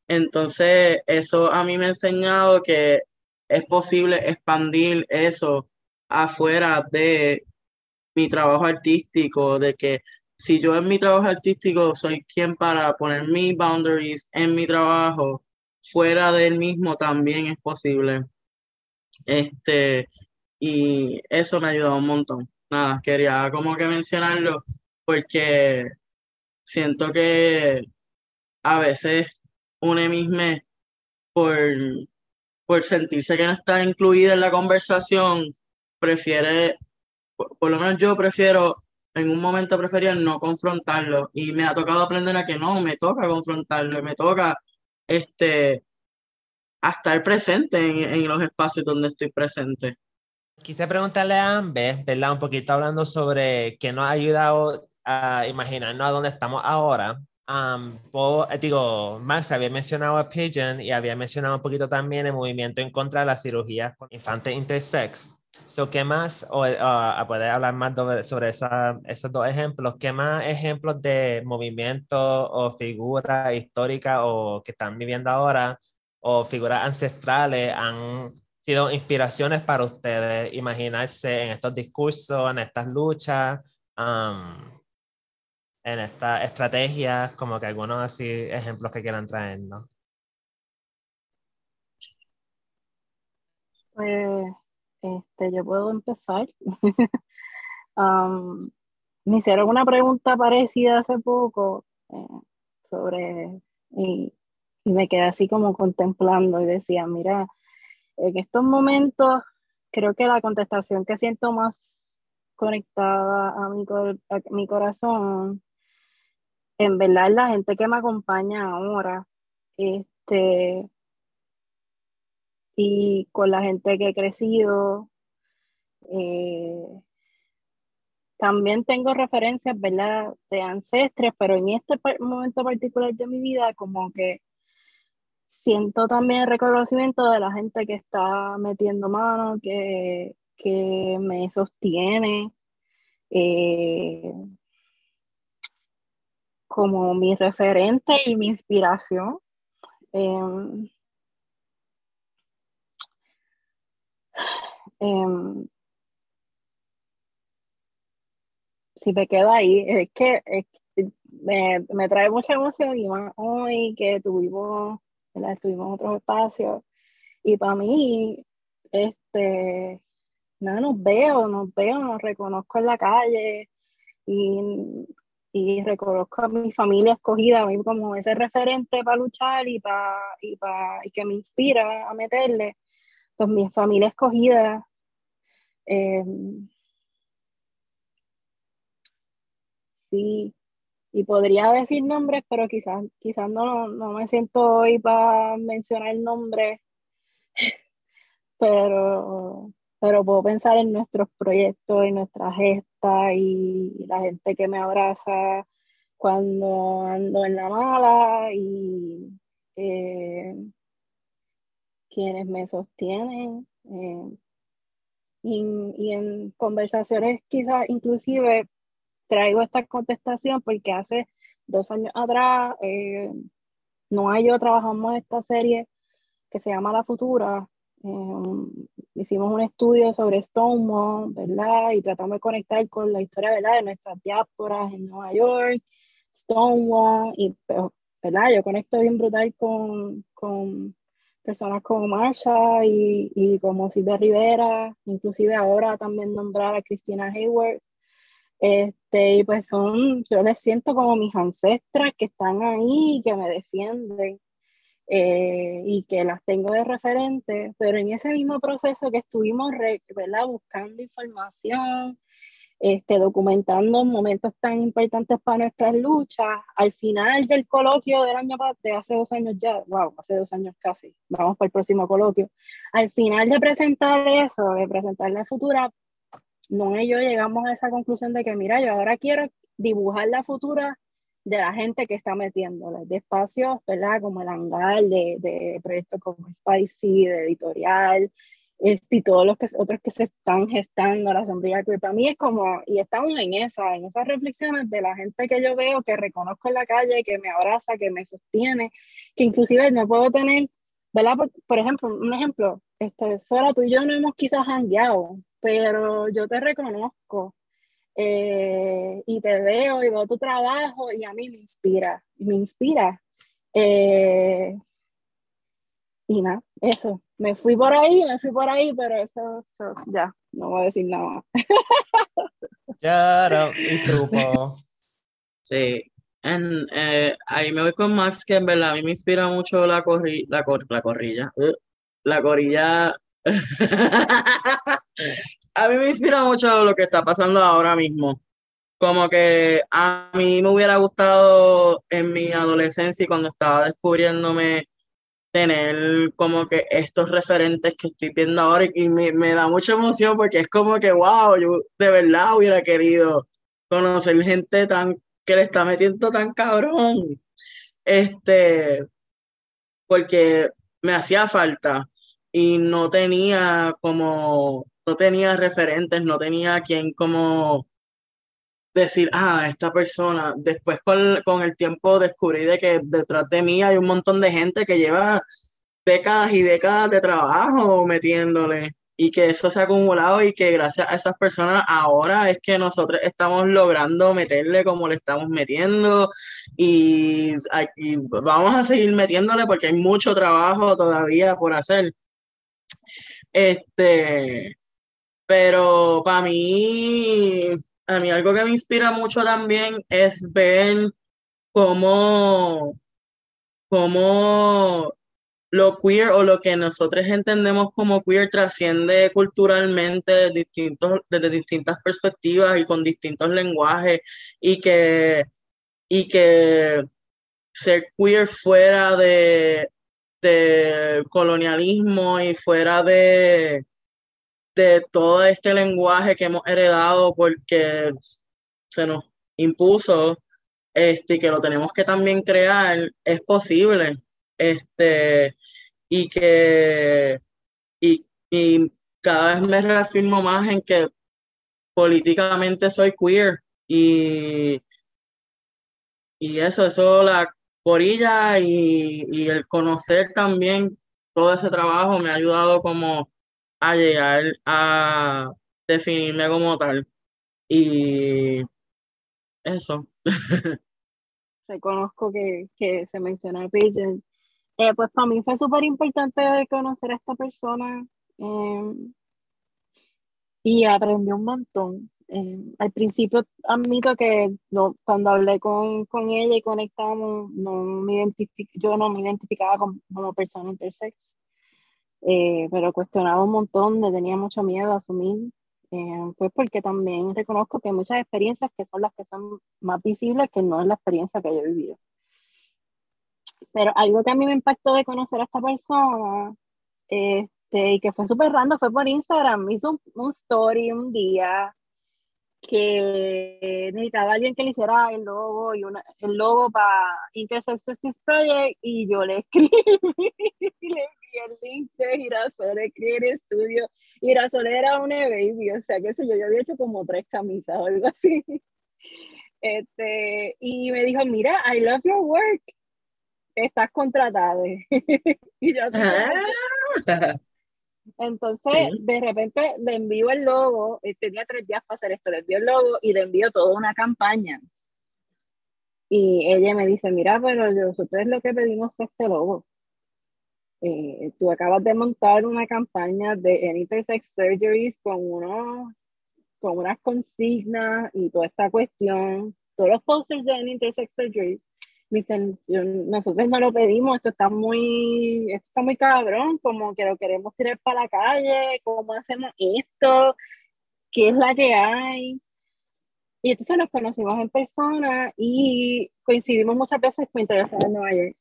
Entonces, eso a mí me ha enseñado que es posible expandir eso afuera de mi trabajo artístico, de que si yo en mi trabajo artístico soy quien para poner mis boundaries en mi trabajo, fuera del mismo también es posible. Este, y eso me ha ayudado un montón. Nada, quería como que mencionarlo porque siento que a veces une mismo por, por sentirse que no está incluida en la conversación, prefiere, por, lo menos yo prefiero, en un momento prefería no confrontarlo y me ha tocado aprender a que no, me toca confrontarlo, me toca este, estar presente en, en los espacios donde estoy presente. Quise preguntarle a Amber, ¿verdad? Un poquito hablando sobre qué nos ha ayudado a imaginarnos a dónde estamos ahora. Um, digo, Max había mencionado a Pigeon y había mencionado un poquito también el movimiento en contra de las cirugías con infantes intersex. So, ¿Qué más, o eh, ah, poder hablar más sobre, esa- esos dos ejemplos, qué más ejemplos de movimiento o figuras históricas o que están viviendo ahora o figuras ancestrales han sido inspiraciones para ustedes imaginarse en estos discursos, en estas luchas, um, en estas estrategias, como que algunos así ejemplos que quieran traernos. Pues, este, yo puedo empezar. Me hicieron una pregunta parecida hace poco eh, sobre, y, y me quedé así como contemplando y decía, mira, en estos momentos creo que la contestación que siento más conectada a mi, cor- a mi corazón, en verdad la gente que me acompaña ahora, este, y con la gente que he crecido. eh, también tengo referencias, ¿verdad?, de ancestres, pero en este momento particular de mi vida, como que siento también el reconocimiento de la gente que está metiendo mano, que, que me sostiene, eh, como mi referente y mi inspiración. Em, em, si me quedo ahí, es que, es me, me trae mucha emoción y más hoy que tuvimos, ¿verdad? estuvimos en otros espacios y para mí, este, nada, nos veo, nos veo, nos reconozco en la calle y, y reconozco a mi familia escogida, a mí como ese referente para luchar y, para, y, para, y que me inspira a meterle, pues mi familia escogida. eh, Sí, y podría decir nombres, pero quizás, quizás no, no me siento hoy para mencionar nombres, pero, pero puedo pensar en nuestros proyectos y nuestras gestas y la gente que me abraza cuando ando en la mala y eh, quienes me sostienen. eh, y, en conversaciones quizás inclusive traigo esta contestación porque hace dos años atrás eh, no y yo trabajamos esta serie que se llama La Futura. Eh, hicimos un estudio sobre Stonewall, ¿verdad? Y tratamos de conectar con la historia, ¿verdad? De nuestras diásporas en Nueva York, Stonewall, y, ¿verdad? Yo conecto bien brutal con, con personas como Marsha y, y como Silvia Rivera, inclusive ahora también nombrar a Cristina Hayward. Este, y pues son, yo les siento como mis ancestras que están ahí y que me defienden eh, y que las tengo de referente, pero en ese mismo proceso que estuvimos ¿verdad? buscando información, este, documentando momentos tan importantes para nuestras luchas. Al final del coloquio del año de hace dos años ya, wow, hace dos años casi, vamos para el próximo coloquio. Al final de presentar eso, de presentar la futura, no y yo llegamos a esa conclusión de que, mira, yo ahora quiero dibujar la futura de la gente que está metiéndole, de espacios, ¿verdad? Como el hangar, de, de proyectos como Spicy, de editorial, este, y todos los que, otros que se están gestando la sombría que para mí es como, y estamos en esa, en esas reflexiones de la gente que yo veo, que reconozco en la calle, que me abraza, que me sostiene, que inclusive no puedo tener, ¿verdad? Por, ejemplo, un ejemplo, este, Sora, tú y yo no hemos quizás hangueado, pero yo te reconozco eh, y te veo y veo tu trabajo y a mí me inspira, me inspira. Eh, y nada, eso, me fui por ahí, me fui por ahí, pero eso, ya, no voy a decir nada más. Claro, y truco. Sí, en, eh, ahí me voy con Max, que en verdad a mí me inspira mucho la, corri la, la corrilla, uh, la corilla. a mí me inspira mucho lo que está pasando ahora mismo. Como que a mí me hubiera gustado en mi adolescencia y cuando estaba descubriéndome tener como que estos referentes que estoy viendo ahora y me, me, da mucha emoción porque es como que, wow, yo de verdad hubiera querido conocer gente tan que le está metiendo tan cabrón. Este, porque me hacía falta y no tenía como, no tenía referentes, no tenía quien como decir, ah, esta persona, después con, con, el tiempo descubrí de que detrás de mí hay un montón de gente que lleva décadas y décadas de trabajo metiéndole y que eso se ha acumulado y que gracias a esas personas ahora es que nosotros estamos logrando meterle como le estamos metiendo y, y vamos a seguir metiéndole porque hay mucho trabajo todavía por hacer. Este, pero para mí a mí algo que me inspira mucho también es ver cómo, cómo lo queer o lo que nosotros entendemos como queer trasciende culturalmente distintos, desde distintas perspectivas y con distintos lenguajes y que, y que ser queer fuera de, de colonialismo y fuera de, de todo este lenguaje que hemos heredado porque se nos impuso este, que lo tenemos que también crear, es posible. Este, y que y, y cada vez me reafirmo más en que políticamente soy queer y, y eso, eso la corilla y, y el conocer también todo ese trabajo me ha ayudado como a llegar a definirme como tal. Y eso. Reconozco que, que se menciona Pigeon. Eh, pues para mí fue súper importante conocer a esta persona em, y aprendí un montón. Em, al principio admito que no, cuando hablé con, con, ella y conectamos, no me yo no me identificaba como, como persona intersex. Eh, pero cuestionaba un montón, tenía mucho miedo a asumir, eh, pues porque también reconozco que hay muchas experiencias que son las que son más visibles que no es la experiencia que yo he vivido. Pero algo que a mí me impactó de conocer a esta persona, este, y que fue súper random, fue por Instagram, hizo un, story un día que necesitaba alguien que le hiciera el logo y una, el logo para Intersex Justice Project y yo le escribí y le el link de Girasole Creative Studio. Girasole era una baby, o sea, que sé yo, yo había hecho como tres camisas o algo así. Este, y me dijo, mira, I love your work, estás contratada. y yo, ah. Entonces, de repente le envío el logo, tenía tres días para hacer esto, le envío el logo y le envío toda una campaña. Y ella me dice, mira, pero nosotros lo que pedimos fue este logo. Eh, tú acabas de montar una campaña de Intersex Surgeries con, uno, con unas consignas y toda esta cuestión, todos los posters de Intersex Surgeries dicen, nosotros no lo pedimos, esto está muy, esto está muy cabrón, como que lo queremos tirar para la calle, ¿cómo hacemos esto? ¿Qué es la que hay? Y entonces nos conocimos en persona y coincidimos muchas veces con interesados en Nueva York.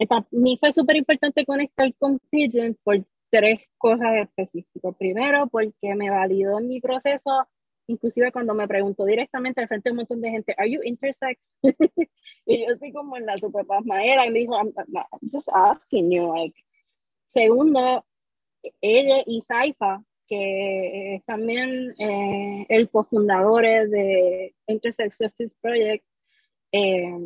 Y para mí fue súper importante conectar con Pigeon por tres cosas específicas. Primero, porque me validó en mi proceso inclusive cuando me preguntó directamente al frente de un montón de gente, ¿Are you intersex? y yo así como en la super pasmadera y me dijo, I'm, just asking you, like. Segundo, ella y Saifa, que es también eh, el cofundador de Intersex Justice Project, eh,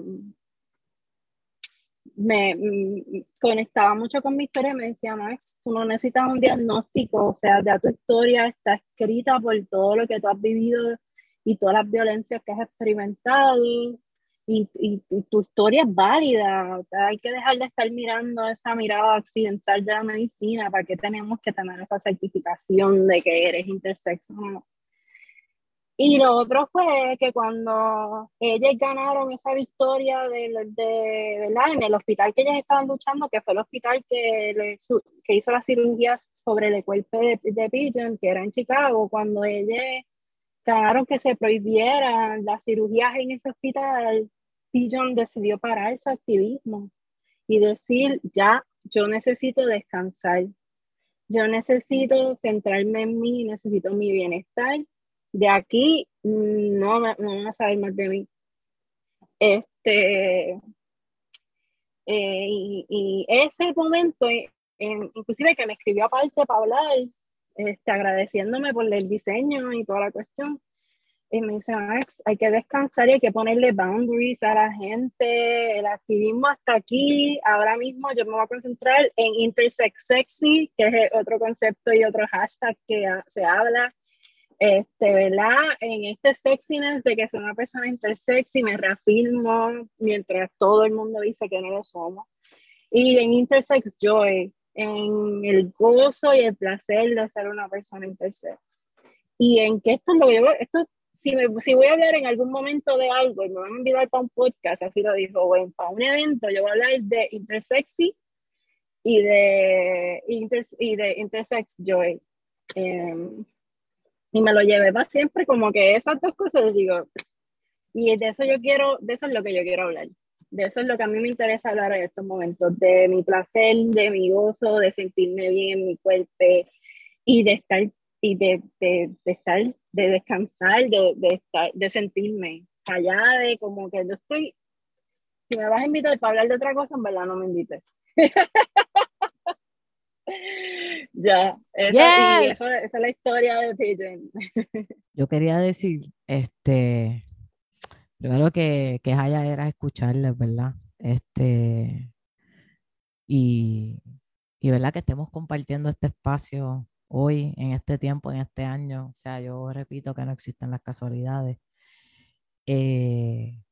me mm, conectaba mucho con mi historia me decía, Max, tú no necesitas un diagnóstico, o sea, ya tu historia está escrita por todo lo que tú has vivido y todas las violencias que has experimentado y, y, tu historia es válida, o hay que dejar de estar mirando esa mirada accidental de la medicina, ¿para qué tenemos que tener esa certificación de que eres intersex no? Y lo otro fue que cuando ellos ganaron esa victoria de, de, en el hospital que ellas estaban luchando, que fue el hospital que, le, que hizo las cirugías sobre el cuerpo de, de Pigeon, que era en Chicago, cuando ellos ganaron que se prohibieran las cirugías en ese hospital, Pigeon decidió parar su activismo y decir, ya, yo necesito descansar, yo necesito centrarme en mí, necesito mi bienestar de aquí no, no van a saber más de mí. Este, eh, y, ese momento, inclusive que me escribió aparte para hablar, este, agradeciéndome por el diseño y toda la cuestión, y me dice, Max, hay que descansar y hay que ponerle boundaries a la gente, el activismo hasta aquí, ahora mismo yo me voy a concentrar en intersex sexy, que es otro concepto y otro hashtag que se habla, este, ¿verdad? En este sexiness de que soy una persona intersexy, me reafirmo mientras todo el mundo dice que no lo somos. Y en intersex joy, en el gozo y el placer de ser una persona intersex. Y en que esto lo llevo, esto, si, me, si voy a hablar en algún momento de algo y me van a invitar para un podcast, así lo dijo, bueno, para un evento, yo voy a hablar de intersexy y de, y de intersex joy. Em, y me lo llevé para siempre, como que esas dos cosas, digo, y de eso yo quiero, de eso es lo que yo quiero hablar. De eso es lo que a mí me interesa hablar en estos momentos, de mi placer, de mi gozo, de sentirme bien en mi cuerpo y de estar, y de, de, estar, de descansar, de, de, estar, de sentirme callada, de como que yo estoy, si me vas a invitar para hablar de otra cosa, en verdad no me invites. ya, esa, esa, es la historia de Pigeon. Yo quería decir, este, primero que, que Haya era escucharles, ¿verdad? Este, y, y verdad que estemos compartiendo este espacio hoy, en este tiempo, en este año. O sea, yo repito que no existen las casualidades. Eh,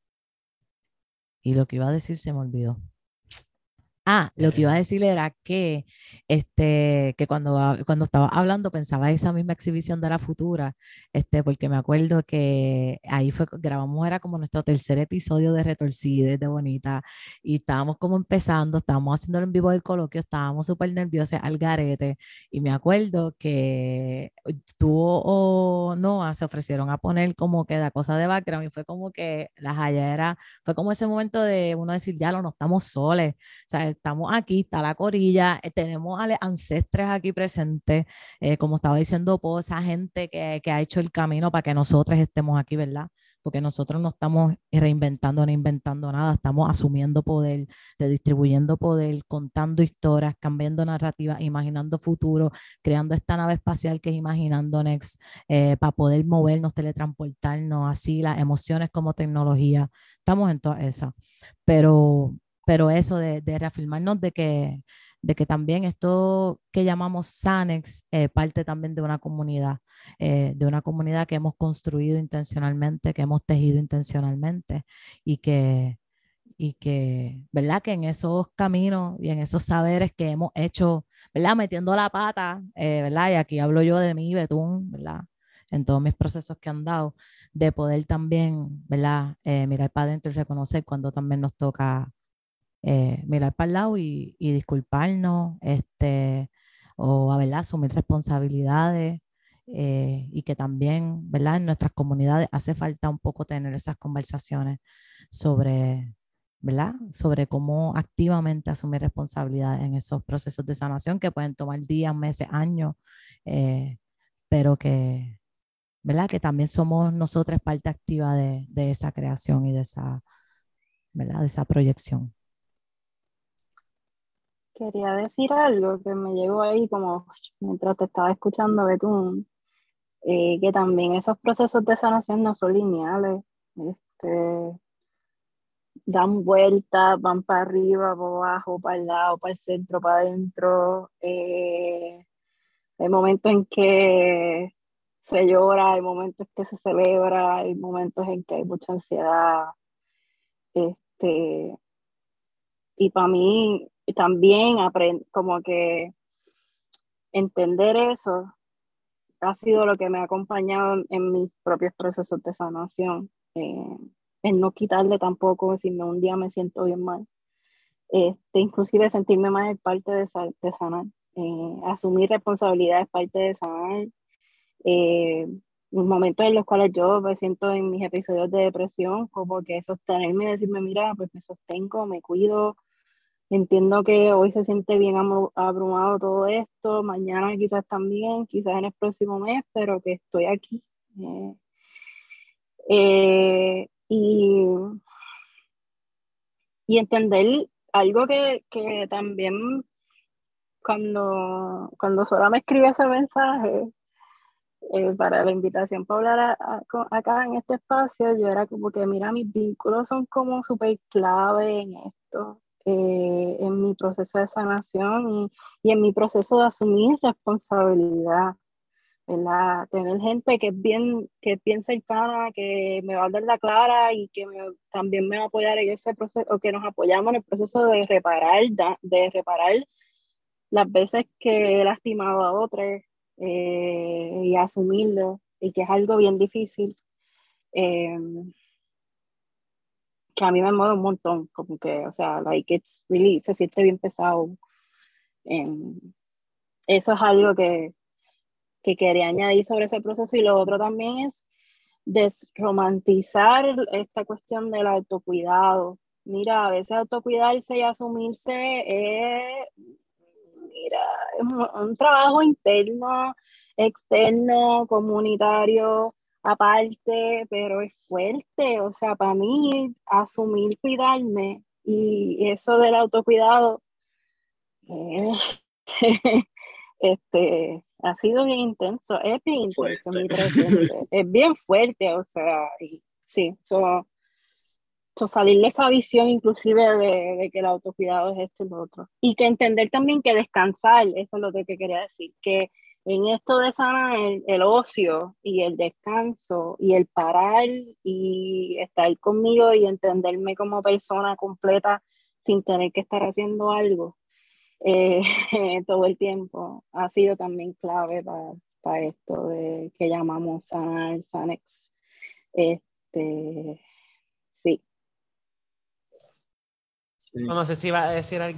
y lo que iba a decir se me olvidó. Ah, lo que iba a decir era que, este, que cuando, cuando estaba hablando pensaba esa misma exhibición de la futura, este, porque me acuerdo que ahí fue, grabamos, era como nuestro tercer episodio de Retorcides, de Bonita, y estábamos como empezando, estábamos haciendo en vivo del coloquio, estábamos súper nerviosos al garete, y me acuerdo que tú o Noah se ofrecieron a poner como que la cosa de background, y fue como que la Jaya era, fue como ese momento de uno decir, ya lo no estamos soles, o sea, estamos aquí, está la corilla, eh, tenemos a los ancestres aquí presentes, eh, como estaba diciendo, pues, esa gente que, que, ha hecho el camino para que nosotros estemos aquí, ¿verdad? Porque nosotros no estamos reinventando ni inventando nada, estamos asumiendo poder, distribuyendo poder, contando historias, cambiando narrativas, imaginando futuro, creando esta nave espacial que es Imaginando Next, eh, para poder movernos, teletransportarnos, así, las emociones como tecnología. Estamos en todas esas. Pero pero eso de, reafirmarnos de que, de que también esto que llamamos Sanex eh, parte también de una comunidad, eh, de una comunidad que hemos construido intencionalmente, que hemos tejido intencionalmente y que, y que, ¿verdad? Que en esos caminos y en esos saberes que hemos hecho, ¿verdad? Metiendo la pata, eh, ¿verdad? Y aquí hablo yo de mí, Betún, ¿verdad? En todos mis procesos que han dado, de poder también, ¿verdad? mirar para adentro y reconocer cuando también nos toca eh, mirar para el lado y, disculparnos, este, o a ¿verdad? asumir responsabilidades eh, y que también ¿verdad? en nuestras comunidades hace falta un poco tener esas conversaciones sobre, ¿verdad? sobre cómo activamente asumir responsabilidades en esos procesos de sanación que pueden tomar días, meses, años, eh, pero que, ¿verdad? que también somos nosotros parte activa de, de esa creación y de esa, ¿verdad? de esa proyección. Quería decir algo que me llegó ahí como mientras te estaba escuchando, Betún, eh, que también esos procesos de sanación no son lineales, este, dan vueltas, van para arriba, para abajo, para el lado, para el centro, para adentro. Eh, hay momentos en que se llora, hay momentos en que se celebra, hay momentos en que hay mucha ansiedad. Este, y para mí también como que entender eso ha sido lo que me ha acompañado en, mis propios procesos de sanación. Eh, en no quitarle tampoco si un día me siento bien mal. Este, inclusive sentirme más es parte de, de sanar. Eh, asumir responsabilidad es parte de sanar. Eh, momentos en los cuales yo me siento en mis episodios de depresión, como que sostenerme y decirme, mira, pues me sostengo, me cuido, Entiendo que hoy se siente bien abrumado todo esto, mañana quizás también, quizás en el próximo mes, pero que estoy aquí. Eh, eh, y, y entender algo que, que también cuando, cuando Sora me escribe ese mensaje eh, para la invitación para hablar acá en este espacio, yo era como que, mira, mis vínculos son como súper clave en esto. Eh, en mi proceso de sanación y, y, en mi proceso de asumir responsabilidad. ¿verdad? Tener gente que es bien, que es bien cercana, que me va a dar la clara y que también me va a apoyar en ese proceso, o que nos apoyamos en el proceso de reparar, de reparar las veces que he lastimado a otros eh, y asumirlo, y que es algo bien difícil. Eh, que a mí me mueve un montón, como que, o sea, like it's really, se siente bien pesado. Em, eso es algo que, que quería añadir sobre ese proceso y lo otro también es desromantizar esta cuestión del autocuidado. Mira, a veces autocuidarse y asumirse es, mira, es un trabajo interno, externo, comunitario, aparte, pero es fuerte, o sea, para mí asumir cuidarme y eso del autocuidado, eh, este, ha sido bien intenso, es bien intenso mi presente, es bien fuerte, o sea, y, sí, so, salir de esa visión inclusive de, de, que el autocuidado es esto y lo otro. Y que entender también que descansar, eso es lo que quería decir, que en esto de sanar el, ocio y el descanso y el parar y estar conmigo y entenderme como persona completa sin tener que estar haciendo algo eh, todo el tiempo ha sido también clave para, esto de que llamamos sanar, Sanex. Este, sí. No sé si va a decir algo.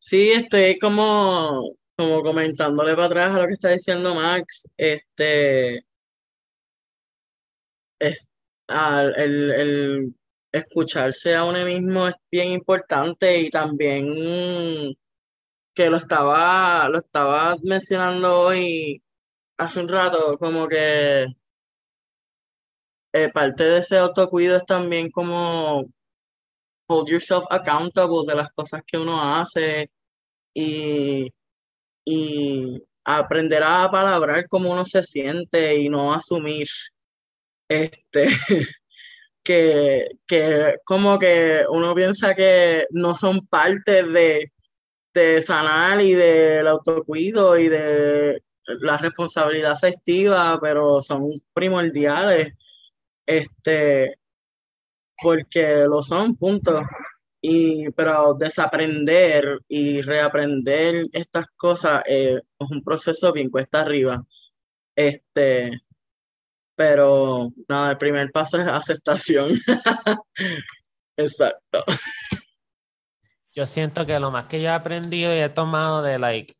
Sí, este, como como comentándole para atrás a lo que está diciendo Max, este, el, escucharse a uno mismo es bien importante y también que lo estaba, lo estaba mencionando hoy hace un rato, como que eh, parte de ese autocuido es también como hold yourself accountable de las cosas que uno hace y, y aprender a palabrar cómo uno se siente y no asumir este que, que como que uno piensa que no son parte de, de sanar y del autocuido y de la responsabilidad afectiva, pero son primordiales, este, porque lo son, punto. Y, pero desaprender y reaprender estas cosas eh, es un proceso bien cuesta arriba. Este, pero nada, el primer paso es aceptación. Exacto. Yo siento que lo más que yo he aprendido y he tomado de like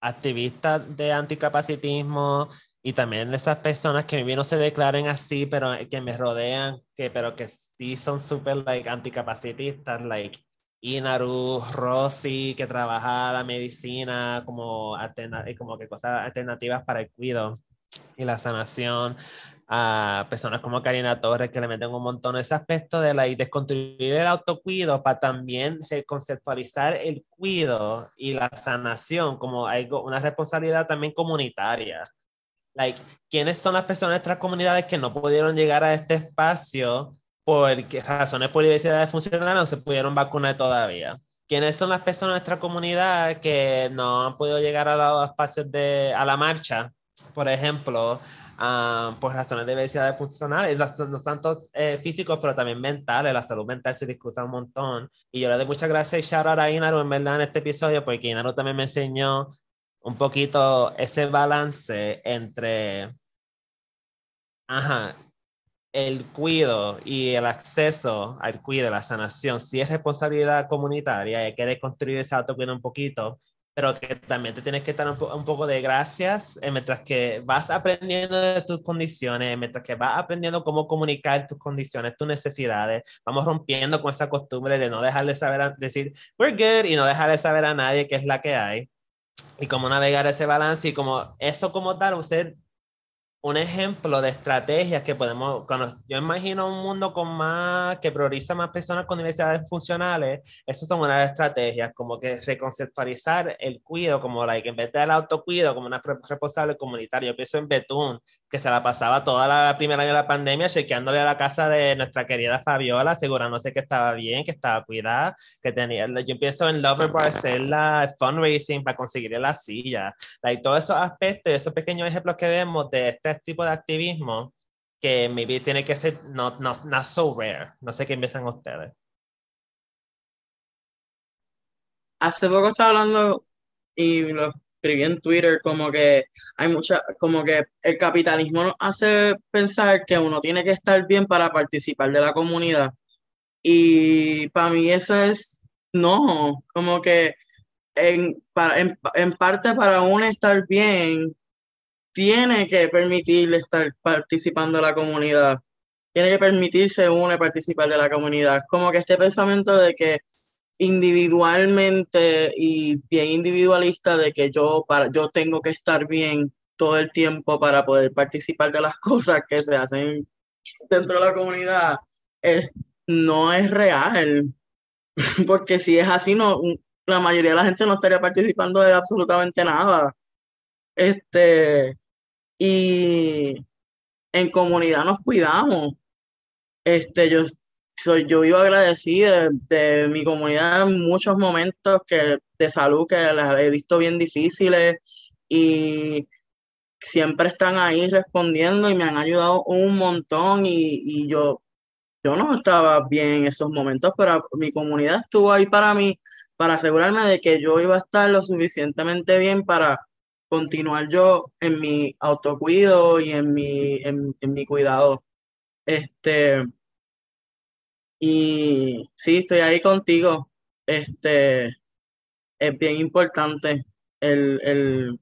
activistas de anticapacitismo y también esas personas que no se declaren así, pero que me rodean, que, pero que sí son súper like, anticapacitistas, like Inaru, Rossi, que trabaja la medicina como, como que cosas alternativas para el cuidado y la sanación a personas como Karina Torres que le meten un montón ese aspecto de la y desconstruir el autocuido para también conceptualizar el cuido y la sanación como algo una responsabilidad también comunitaria like quiénes son las personas de nuestras comunidades que no pudieron llegar a este espacio por razones por diversidad funcionales no se pudieron vacunar todavía quiénes son las personas de nuestra comunidad que no han podido llegar a los espacios de a la marcha por ejemplo Ah, por razones de diversidad funcionales, no tanto eh, físicos, pero también mentales. La salud mental se discute un montón. Y yo le doy muchas gracias y shout out a Inaru en verdad en este episodio, porque Inaru también me enseñó un poquito ese balance entre ajá, el cuido y el acceso al cuidado, la sanación, si es responsabilidad comunitaria, hay que deconstruir ese autocuido un poquito, pero que también te tienes que estar un, poco de gracias eh, mientras que vas aprendiendo de tus condiciones, mientras que vas aprendiendo cómo comunicar tus condiciones, tus necesidades. Vamos rompiendo con esa costumbre de no dejarle saber, decir, we're good, y no dejarle saber a nadie qué es la que hay. Y cómo navegar ese balance y como eso como tal, usted un ejemplo de estrategias que podemos, cuando yo imagino un mundo con más, que prioriza más personas con diversidades funcionales, esas son unas estrategias, como que reconceptualizar el cuidado, como que en vez del autocuido, como una responsable comunitaria. Yo pienso en Betún, que se la pasaba toda la primera año de la pandemia chequeándole a la casa de nuestra querida Fabiola, asegurándose que estaba bien, que estaba cuidada, que tenía, yo empiezo en Lover para hacer la fundraising para conseguir la silla, y todos esos aspectos, esos pequeños ejemplos que vemos de este tipo de activismo que maybe tiene que ser no, no, not so rare. No sé qué piensan ustedes. Hace poco estaba hablando y lo escribí en Twitter como que hay mucha, como que el capitalismo nos hace pensar que uno tiene que estar bien para participar de la comunidad. Y para mí eso es, no, como que en, para, en, en parte para uno estar bien, tiene que permitirle estar participando de la comunidad, tiene que permitirse uno participar de la comunidad. Como que este pensamiento de que individualmente y bien individualista de que yo, para, yo tengo que estar bien todo el tiempo para poder participar de las cosas que se hacen dentro de la comunidad, es, no es real. Porque si es así, no, la mayoría de la gente no estaría participando de absolutamente nada. Este, y en comunidad nos cuidamos. Este, yo soy, yo vivo agradecida de, mi comunidad en muchos momentos que, de salud que las he visto bien difíciles y siempre están ahí respondiendo y me han ayudado un montón y, y yo, yo no estaba bien en esos momentos, pero mi comunidad estuvo ahí para mí, para asegurarme de que yo iba a estar lo suficientemente bien para continuar yo en mi autocuido y en mi, en, mi cuidado. Este, y sí, estoy ahí contigo. Este, es bien importante el, el,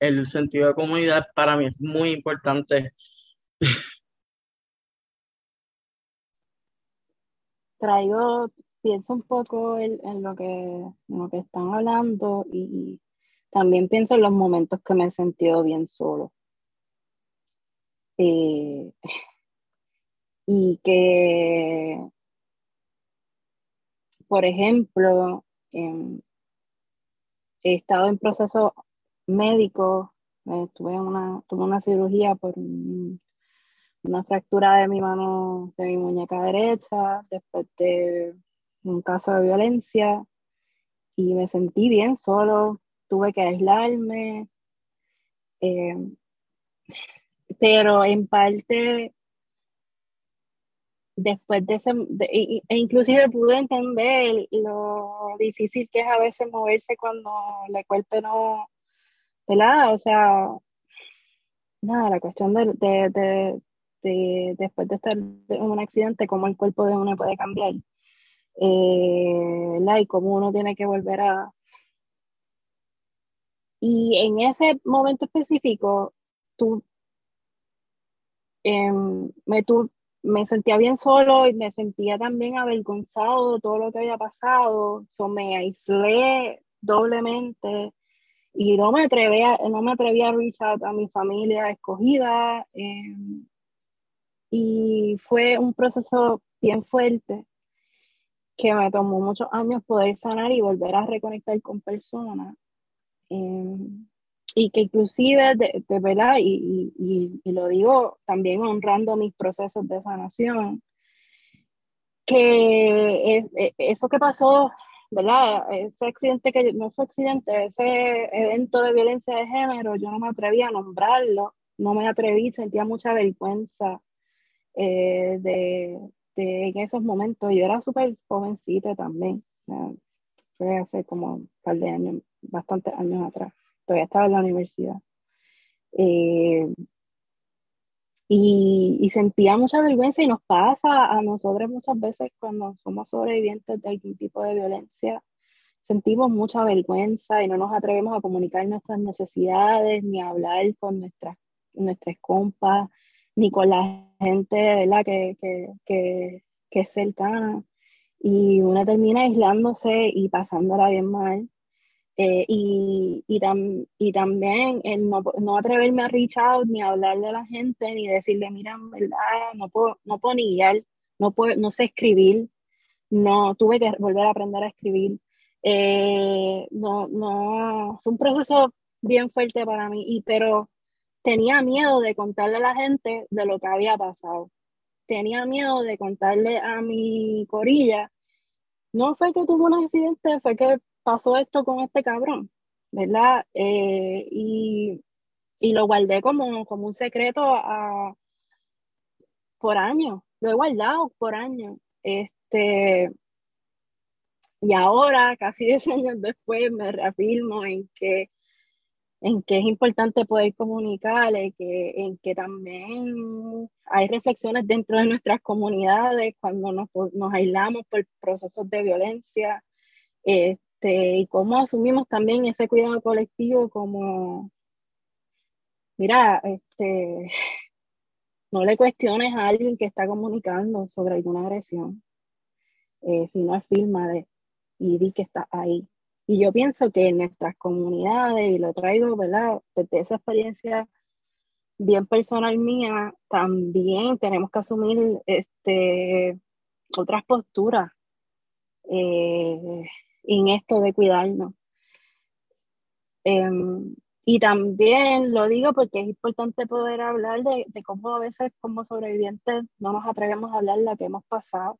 el sentido de comunidad para mí es muy importante. traigo, pienso un poco en, lo, que, en lo que están hablando y también pienso en los momentos que me he sentido bien solo. Eh, y que, por ejemplo, em, he estado en proceso médico, eh, tuve, una, tuve una cirugía por una fractura de mi mano, de mi muñeca derecha, después de un caso de violencia, y me sentí bien solo, tuve que aislarme, em, pero en parte después de ese, e, e inclusive pude entender lo difícil que es a veces moverse cuando la cuerpo no, ¿verdad? O sea, nada, la cuestión de, de, de, después de estar en un accidente, cómo el cuerpo de uno puede cambiar. Eh, y cómo uno tiene que volver a... Y en ese momento específico, tú em, me, tu, me sentía bien solo y me sentía también avergonzado de todo lo que había pasado. So, me aislé doblemente y no me atrevía, no me atrevía a reach out a mi familia escogida. Em, y fue un proceso bien fuerte que me tomó muchos años poder sanar y volver a reconectar con personas. Em, y que inclusive, de, verdad, y, y, y, lo digo también honrando mis procesos de sanación, que es, e, eso que pasó, ¿verdad? Ese accidente que no fue accidente, ese evento de violencia de género, yo no me atreví a nombrarlo, no me atreví, sentía mucha vergüenza eh, de, de, en esos momentos. Yo era súper jovencita también, fue hace como un par de años, bastantes años atrás todavía estaba en la universidad. Eh, y, sentía mucha vergüenza y nos pasa a nosotros muchas veces cuando somos sobrevivientes de algún tipo de violencia, sentimos mucha vergüenza y no nos atrevemos a comunicar nuestras necesidades, ni a hablar con nuestras, nuestras compas, ni con la gente ¿verdad? Que, que, que, que es cercana. Y uno termina aislándose y pasándola bien mal. Eh, y, y, y, también el no, no, atreverme a reach out ni hablarle a la gente ni decirle, mira, no puedo, no puedo ni guiar, no, puedo, no sé escribir, no tuve que volver a aprender a escribir. Eh, no, no, fue un proceso bien fuerte para mí, y, pero tenía miedo de contarle a la gente de lo que había pasado. Tenía miedo de contarle a mi corilla. No fue que tuvo un accidente, fue que pasó esto con este cabrón, ¿verdad? Eh, y, y, lo guardé como, como un secreto por años, lo he guardado por años. Este, y ahora, casi 10 años después, me reafirmo en que, en que es importante poder comunicar, en que, en que también hay reflexiones dentro de nuestras comunidades cuando nos, nos aislamos por procesos de violencia. Eh, este, y cómo asumimos también ese cuidado colectivo como, mira, este, no le cuestiones a alguien que está comunicando sobre alguna agresión, eh, si no firma de, y di que está ahí. Y yo pienso que en nuestras comunidades, y lo traigo, ¿verdad? Desde esa experiencia bien personal mía, también tenemos que asumir este, otras posturas. Eh, en esto de cuidarnos. Em, y también lo digo porque es importante poder hablar de, de, cómo a veces como sobrevivientes no nos atrevemos a hablar la que hemos pasado.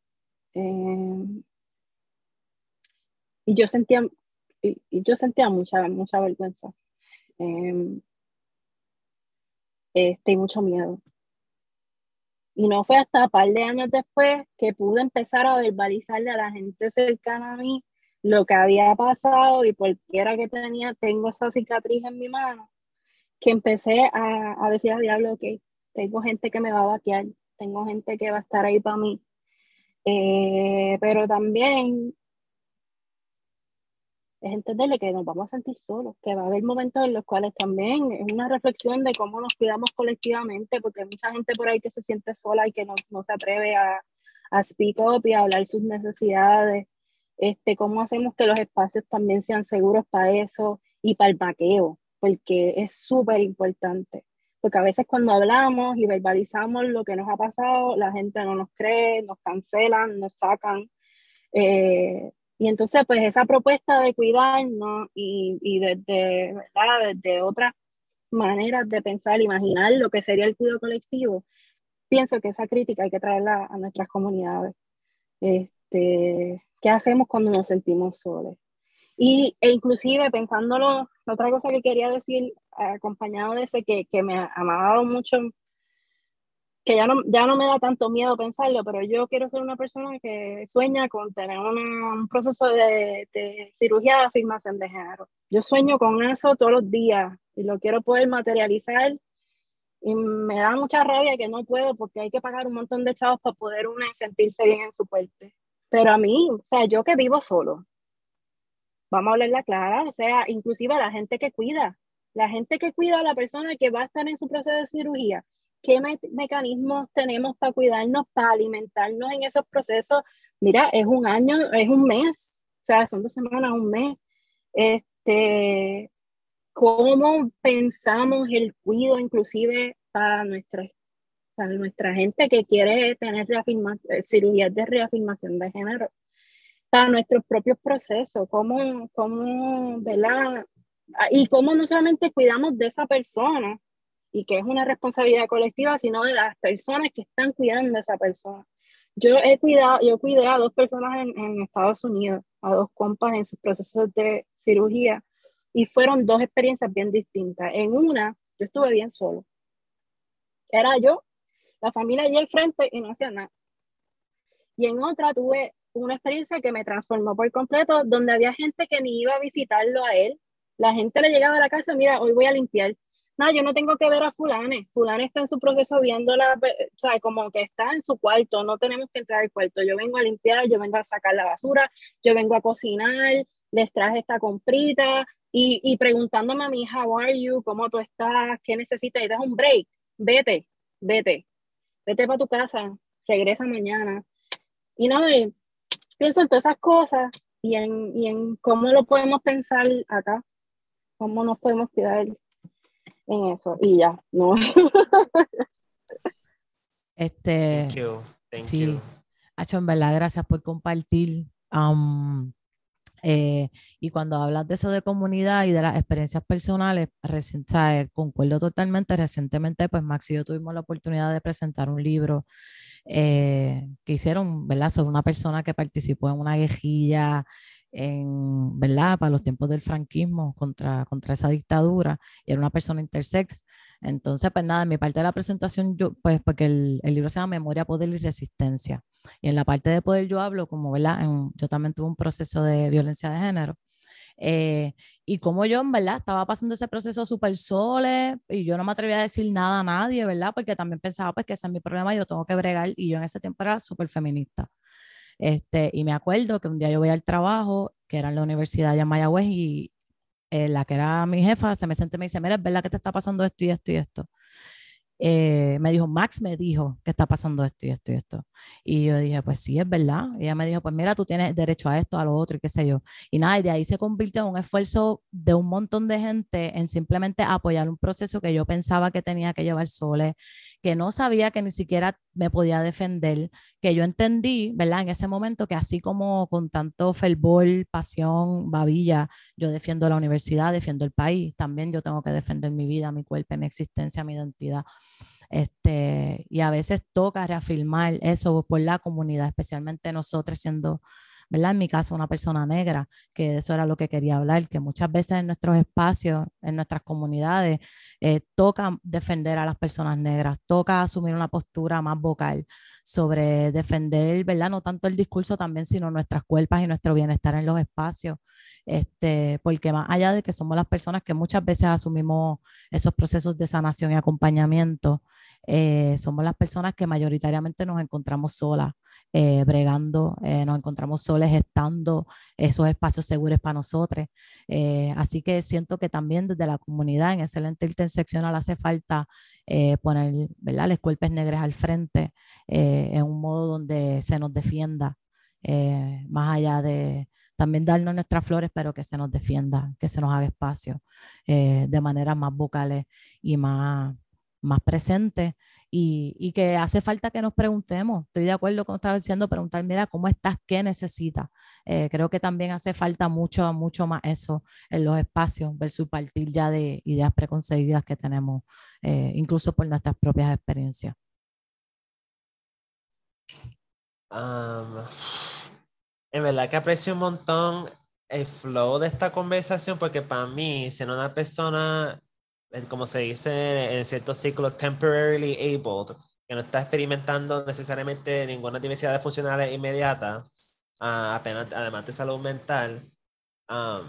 Em, y yo sentía, y, yo sentía mucha, mucha vergüenza. Em, este, y mucho miedo. Y no fue hasta un par de años después que pude empezar a verbalizarle a la gente cercana a mí lo que había pasado y por qué que tenía, tengo esa cicatriz en mi mano, que empecé a, a decir al diablo, ok, tengo gente que me va a vaquear, tengo gente que va a estar ahí para mí. Eh, pero también es entenderle que nos vamos a sentir solos, que va a haber momentos en los cuales también es una reflexión de cómo nos cuidamos colectivamente, porque hay mucha gente por ahí que se siente sola y que no, no se atreve a, a speak up y a hablar sus necesidades, este, cómo hacemos que los espacios también sean seguros para eso y para el vaqueo, porque es súper importante. Porque a veces cuando hablamos y verbalizamos lo que nos ha pasado, la gente no nos cree, nos cancelan, nos sacan. Eh, y entonces, pues esa propuesta de cuidarnos y, y desde, ¿verdad? desde otras maneras de pensar, imaginar lo que sería el cuidado colectivo, pienso que esa crítica hay que traerla a nuestras comunidades. Este, ¿Qué hacemos cuando nos sentimos solos? Y, e inclusive pensándolo, otra cosa que quería decir, acompañado de ese que, que me ha dado mucho que ya no, ya no me da tanto miedo pensarlo, pero yo quiero ser una persona que sueña con tener un proceso de, de, cirugía de afirmación de género. Yo sueño con eso todos los días y lo quiero poder materializar y me da mucha rabia que no puedo porque hay que pagar un montón de chavos para poder una sentirse bien en su cuerpo. Pero a mí, o sea, yo que vivo solo, vamos a hablarla clara, o sea, inclusive la gente que cuida, la gente que cuida a la persona que va a estar en su proceso de cirugía, qué mecanismos tenemos para cuidarnos, para alimentarnos en esos procesos. Mira, es un año, es un mes, o sea, son dos semanas, un mes. Este, ¿Cómo pensamos el cuidado inclusive para nuestra, para nuestra gente que quiere tener eh, cirugías de reafirmación de género? Para nuestros propios procesos, ¿cómo, cómo, ¿verdad? Y cómo no solamente cuidamos de esa persona, y que es una responsabilidad colectiva, sino de las personas que están cuidando a esa persona. Yo he cuidado, yo cuidé a dos personas en, en Estados Unidos, a dos compas en sus procesos de cirugía, y fueron dos experiencias bien distintas. En una, yo estuve bien solo. Era yo, la familia allí al frente y no hacía nada. Y en otra tuve una experiencia que me transformó por completo, donde había gente que ni iba a visitarlo a él. La gente le llegaba a la casa, mira, hoy voy a limpiar no, yo no tengo que ver a fulane, fulane está en su proceso viéndola, o sea, como que está en su cuarto, no tenemos que entrar al cuarto, yo vengo a limpiar, yo vengo a sacar la basura, yo vengo a cocinar, les traje esta comprita y, y preguntándome a mí, how are you, cómo tú estás, qué necesitas, y das un break, vete, vete, vete para tu casa, regresa mañana. Y no, pienso en todas esas cosas y en, y en cómo lo podemos pensar acá, cómo nos podemos cuidar en eso y ya, ¿no? este, sí, Hacho, en verdad, gracias por compartir. Um, eh, y cuando hablas de eso de comunidad y de las experiencias personales, ¿sabes? concuerdo totalmente. Recientemente, pues Max y yo tuvimos la oportunidad de presentar un libro eh, que hicieron, ¿verdad? Sobre una persona que participó en una guerrilla en, ¿verdad? Para los tiempos del franquismo contra, contra esa dictadura y era una persona intersex. Entonces, pues nada, en mi parte de la presentación, yo, pues porque el, el libro se llama Memoria, Poder y Resistencia. Y en la parte de poder yo hablo como, ¿verdad? En, yo también tuve un proceso de violencia de género. Eh, y como yo, en verdad, estaba pasando ese proceso súper sole y yo no me atrevía a decir nada a nadie, ¿verdad? Porque también pensaba, pues, que ese es mi problema, yo tengo que bregar. Y yo en ese tiempo era súper feminista. Este, y me acuerdo que un día yo voy al trabajo, que era en la universidad de Mayagüez, y eh, la que era mi jefa se me sentó y me dice, mira, es verdad que te está pasando esto y esto y esto. Eh, me dijo, Max me dijo que está pasando esto y esto y esto. Y yo dije, pues sí, es verdad. Y ella me dijo, pues mira, tú tienes derecho a esto, a lo otro y qué sé yo. Y nada, y de ahí se convirtió en un esfuerzo de un montón de gente en simplemente apoyar un proceso que yo pensaba que tenía que llevar sole, que no sabía que ni siquiera me podía defender, que yo entendí, ¿verdad? En ese momento que así como con tanto fervor, pasión, babilla, yo defiendo la universidad, defiendo el país, también yo tengo que defender mi vida, mi cuerpo, mi existencia, mi identidad. Este, y a veces toca reafirmar eso por la comunidad, especialmente nosotros siendo ¿verdad? En mi caso, una persona negra, que eso era lo que quería hablar, que muchas veces en nuestros espacios, en nuestras comunidades, eh, toca defender a las personas negras, toca asumir una postura más vocal sobre defender, ¿verdad? No tanto el discurso también, sino nuestras cuerpos y nuestro bienestar en los espacios, este, porque más allá de que somos las personas que muchas veces asumimos esos procesos de sanación y acompañamiento, eh, somos las personas que mayoritariamente nos encontramos solas, eh, bregando, eh, nos encontramos solas gestando esos espacios seguros para nosotros. así que siento que también desde la comunidad en excelente interseccional hace falta poner ¿verdad? las cuerpes negras al frente en un modo donde se nos defienda, más allá de también darnos nuestras flores, pero que se nos defienda, que se nos haga espacio de maneras más vocales y más más presente y, que hace falta que nos preguntemos. Estoy de acuerdo con lo que estaba diciendo, preguntar, mira, ¿cómo estás? ¿Qué necesitas? Eh, creo que también hace falta mucho, mucho más eso en los espacios versus partir ya de ideas preconcebidas que tenemos, eh, incluso por nuestras propias experiencias. en verdad que aprecio un montón el flow de esta conversación porque para mí, siendo una persona como se dice en ciertos ciclos, temporarily abled, que no está experimentando necesariamente ninguna diversidad funcionales inmediata, uh, apenas, además de salud mental, um,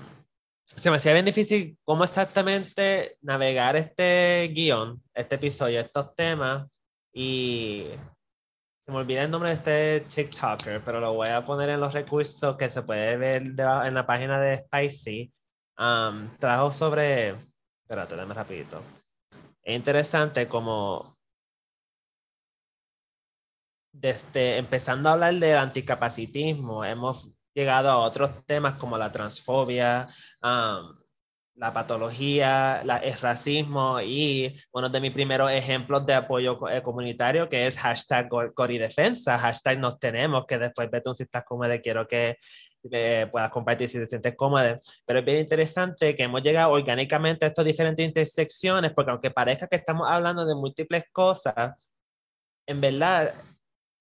se me hacía bien difícil cómo exactamente navegar este guion, este episodio, estos temas, y se me olvida el nombre de este TikToker, pero lo voy a poner en los recursos que se puede ver en la página de Spicy. Um, trajo sobre Espérate, dame rapidito. Es interesante como desde empezando a hablar de anticapacitismo, hemos llegado a otros temas como la transfobia, la patología, el racismo y uno de mis primeros ejemplos de apoyo eh, comunitario que es hashtag Coridefensa, hashtag nos tenemos, que después Betún si estás cómodo quiero que eh, puedas compartir si te sientes cómodo. Pero es bien interesante que hemos llegado orgánicamente a estas diferentes intersecciones, porque aunque parezca que estamos hablando de múltiples cosas, en verdad,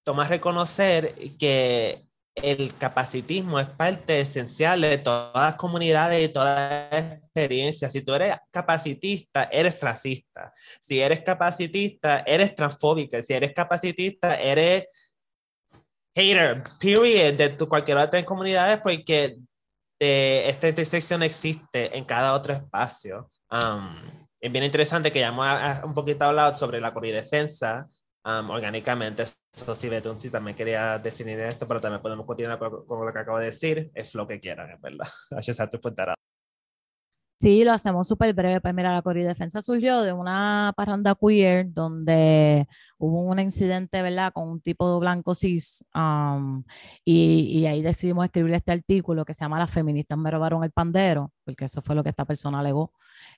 toma reconocer que el capacitismo es parte esencial de todas las comunidades y todas las experiencias. Si tú eres capacitista, eres racista. Si eres capacitista, eres transfóbica. Si eres capacitista, eres hater, period, de tu, cualquier otra comunidades, porque eh, esta intersección existe en cada otro espacio. Um, es bien interesante que ya hemos un poquito hablado sobre la coridefensa um, orgánicamente. Eso sí, Betún, sí, también quería definir esto, pero también podemos continuar con, lo que acabo de decir. Es lo que quieran, es verdad. Sí, lo hacemos súper breve. Pues mira, la Coridefensa surgió de una parranda queer donde hubo un incidente, ¿verdad?, con un tipo blanco cis. Y, y, ahí decidimos escribir este artículo que se llama Las feministas me robaron el pandero, porque eso fue lo que esta persona alegó.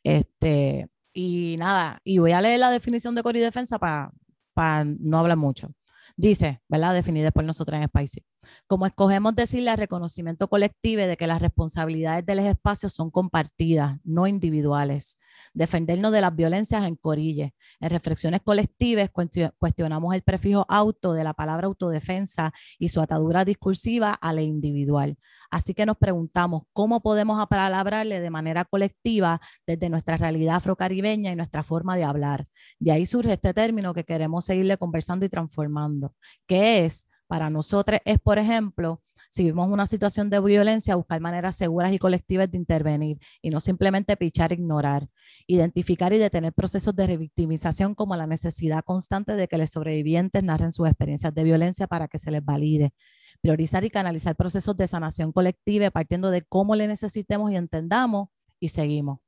Este, y nada, y voy a leer la definición de Coridefensa para para no hablar mucho. Dice, ¿verdad? Definida por nosotros en Spicy. Como escogemos decirle al reconocimiento colectivo de que las responsabilidades de los espacios son compartidas, no individuales. Defendernos de las violencias en corille. En reflexiones colectivas cuestionamos el prefijo auto de la palabra autodefensa y su atadura discursiva a la individual. Así que nos preguntamos cómo podemos apalabrarle de manera colectiva desde nuestra realidad afrocaribeña y nuestra forma de hablar. De ahí surge este término que queremos seguirle conversando y transformando, que es para nosotros es, por ejemplo, si vivimos una situación de violencia, buscar maneras seguras y colectivas de intervenir y no simplemente pichar, ignorar, identificar y detener procesos de revictimización como la necesidad constante de que los sobrevivientes narren sus experiencias de violencia para que se les valide, priorizar y canalizar procesos de sanación colectiva partiendo de cómo le necesitemos y entendamos y seguimos.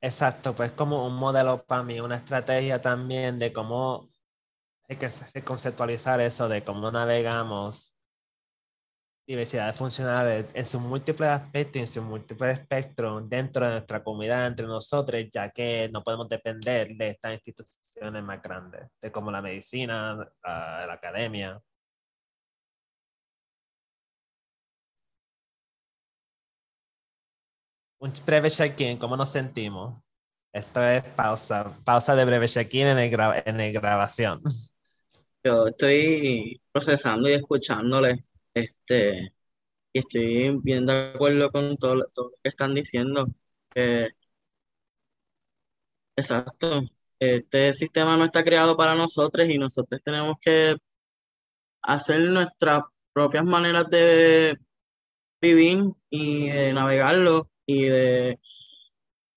Exacto, pues como un modelo para mí, una estrategia también de cómo hay que conceptualizar eso, de cómo navegamos diversidades funcionales en sus múltiples aspectos en sus múltiples espectros dentro de nuestra comunidad, entre nosotros, ya que no podemos depender de estas instituciones más grandes, de como la medicina, la academia. Un breve check-in, ¿cómo nos sentimos? Esto es pausa, pausa de breve check-in en, el en el grabación. Yo estoy procesando y escuchándole, este, y estoy bien de acuerdo con todo, todo lo que están diciendo. exacto, este sistema no está creado para nosotros y nosotros tenemos que hacer nuestras propias maneras de vivir y de navegarlo y de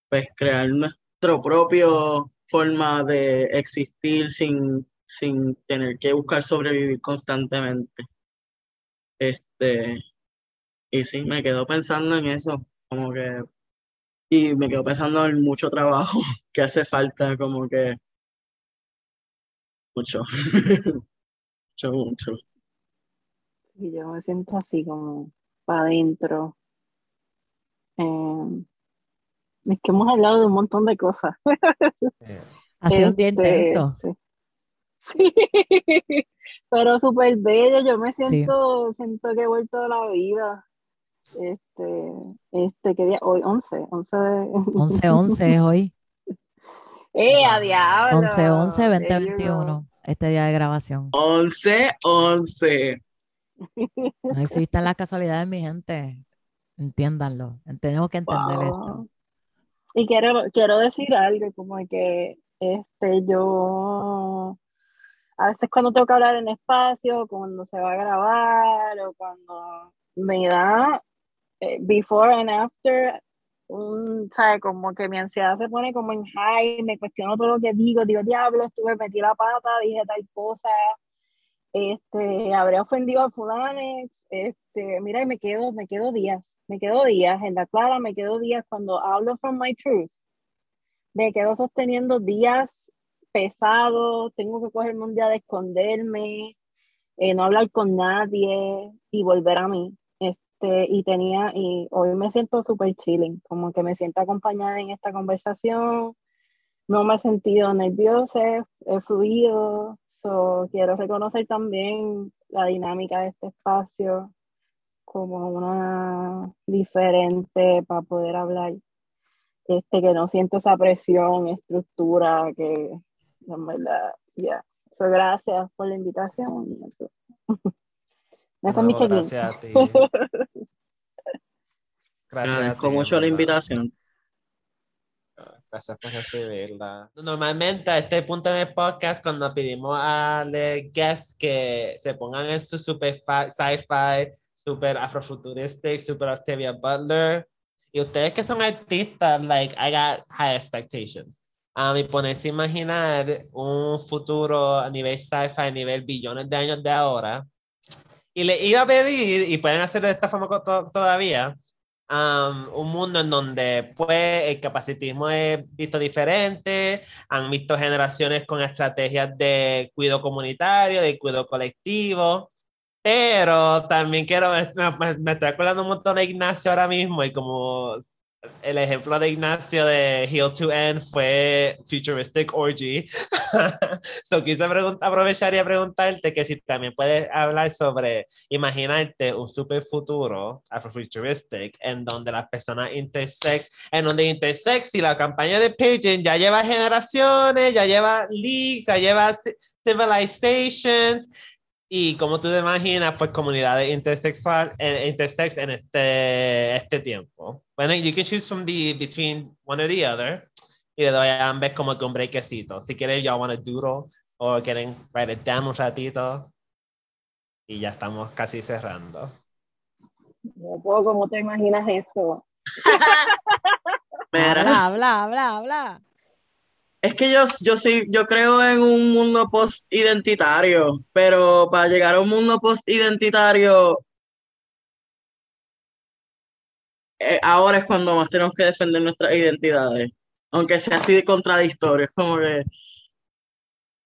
pues crear nuestro propio forma de existir sin, sin tener que buscar sobrevivir constantemente. Este, y sí, me quedo pensando en eso, como que, y me quedo pensando en mucho trabajo que hace falta, como que mucho, mucho, mucho. Y yo me siento así como para adentro. Em, es que hemos hablado de un montón de cosas. Ha sido un día Este, intenso. sí. Sí, pero súper bello. Yo me siento, siento que he vuelto a la vida. Este, este, ¿qué día? Hoy, 11, 11 de... 11-11 es hoy. ¡Eh, a diablo! 11-11, There you 2021. Este día de grabación. 11, 11. No existen las casualidades, mi gente. Entiéndanlo. Tenemos que entender esto. Y quiero, quiero decir algo, como que este, yo a veces cuando tengo que hablar en espacio, cuando se va a grabar, o cuando me da eh, before and after, un, ¿sabe? Como que mi ansiedad se pone como en high, me cuestiono todo lo que digo, digo, diablo, estuve, metí la pata, dije tal cosa, este, habré ofendido a fulanes, este, mira, me quedo, me quedo días, me quedo días, en la clara me quedo días cuando hablo from my truth, me quedo sosteniendo días pesados, tengo que cogerme un día de esconderme, eh, no hablar con nadie y volver a mí. Este, y tenía, y hoy me siento súper chilling, como que me siento acompañada en esta conversación, no me he sentido nerviosa, he fluido, so, quiero reconocer también la dinámica de este espacio como una diferente para poder hablar, este, que no siento esa presión, estructura, que en verdad, ya. So, gracias por la invitación. mi No, gracias a ti. Gracias Agradezco ti, mucho la invitación. Gracias por recibirla. Normalmente a este punto en el podcast, cuando pedimos a los guests que se pongan en su super sci-fi, super afrofuturistic, super Octavia Butler, y ustedes que son artistas, like, I got high expectations. A mí ponerse a imaginar un futuro a nivel sci-fi, a nivel billones de años de ahora, y le iba a pedir, y pueden hacerlo de esta forma to- todavía, um, un mundo en donde pues el capacitismo es visto diferente, han visto generaciones con estrategias de cuidado comunitario, de cuidado colectivo, pero también quiero, me, me, me estoy acordando un montón de Ignacio ahora mismo y como el ejemplo de Ignacio de Heal to End fue Futuristic Orgy. so quise aprovechar y preguntarte que si también puedes hablar sobre imaginarte un super futuro afrofuturistic en donde las personas intersex, en donde intersex y la campaña de Pageant ya lleva generaciones, ya lleva leagues, ya lleva ci- civilizations y como tú te imaginas, pues comunidades intersexual, eh, intersex en este, este tiempo. Bueno, you can choose from the between one or the other. Y le doy a ambas como que un brequecito. Si quieren, ya want to doodle o quieren write it down un ratito. Y ya estamos casi cerrando. No puedo, ¿cómo te imaginas eso? Habla, habla, habla, habla. Es que yo, yo sí, yo creo en un mundo post-identitario, pero para llegar a un mundo post-identitario, eh, ahora es cuando más tenemos que defender nuestras identidades, aunque sea así de contradictorio, es como que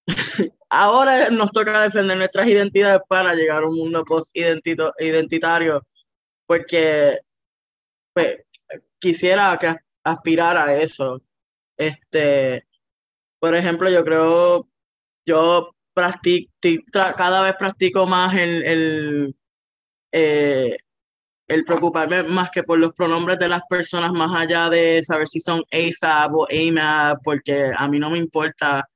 ahora nos toca defender nuestras identidades para llegar a un mundo post-identitario, porque pues, quisiera que aspirar a eso. Este, por ejemplo, yo creo, yo practico, cada vez practico más el, eh, el preocuparme más que por los pronombres de las personas, más allá de saber si son AFAB o AMAB, porque a mí no me importa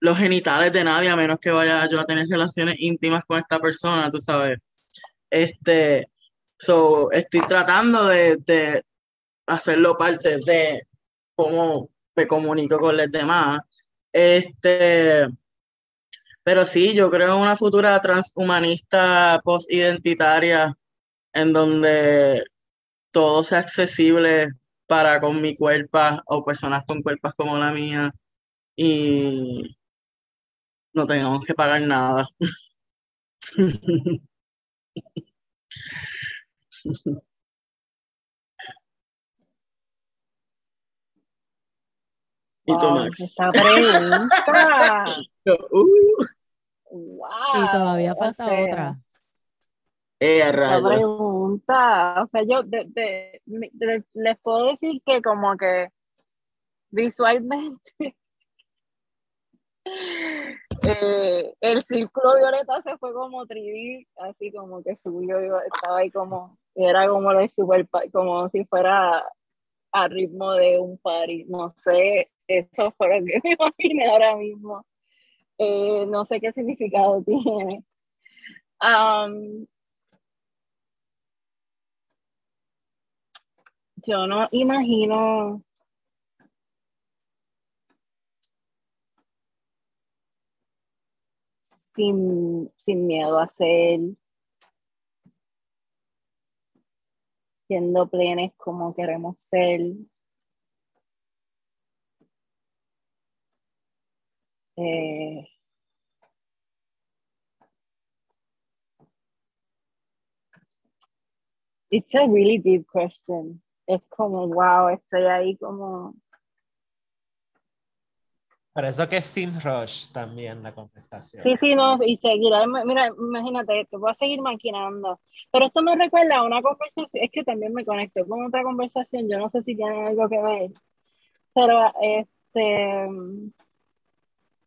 los genitales de nadie, a menos que vaya yo a tener relaciones íntimas con esta persona, tú sabes. Este, so, estoy tratando de, de hacerlo parte de cómo me comunico con los demás. Este, pero sí, yo creo en una futura transhumanista post-identitaria en donde todo sea accesible para con mi cuerpo o personas con cuerpos como la mía y no tengamos que pagar nada. Esta pregunta. Uh, Wow, Y todavía o falta sea, otra. eh, a La rayos. pregunta, o sea, yo de- de- mi- de- les puedo decir que como que visualmente eh, el círculo violeta se fue como 3D, así como que subió, estaba ahí como, era como de super, como si fuera a ritmo de un party, no sé, eso fue lo que me imaginé ahora mismo. Eh, no sé qué significado tiene. Yo no imagino sin, sin miedo a ser, siendo plenes como queremos ser. Eh, it's a really deep question. Es como, wow, estoy ahí como, Por eso que es sin rush también la contestación. Sí, sí, no, y seguirá, mira, imagínate, te voy a seguir maquinando. Pero esto me recuerda a una conversación, es que también me conecto con otra conversación, yo no sé si tiene algo que ver, pero este,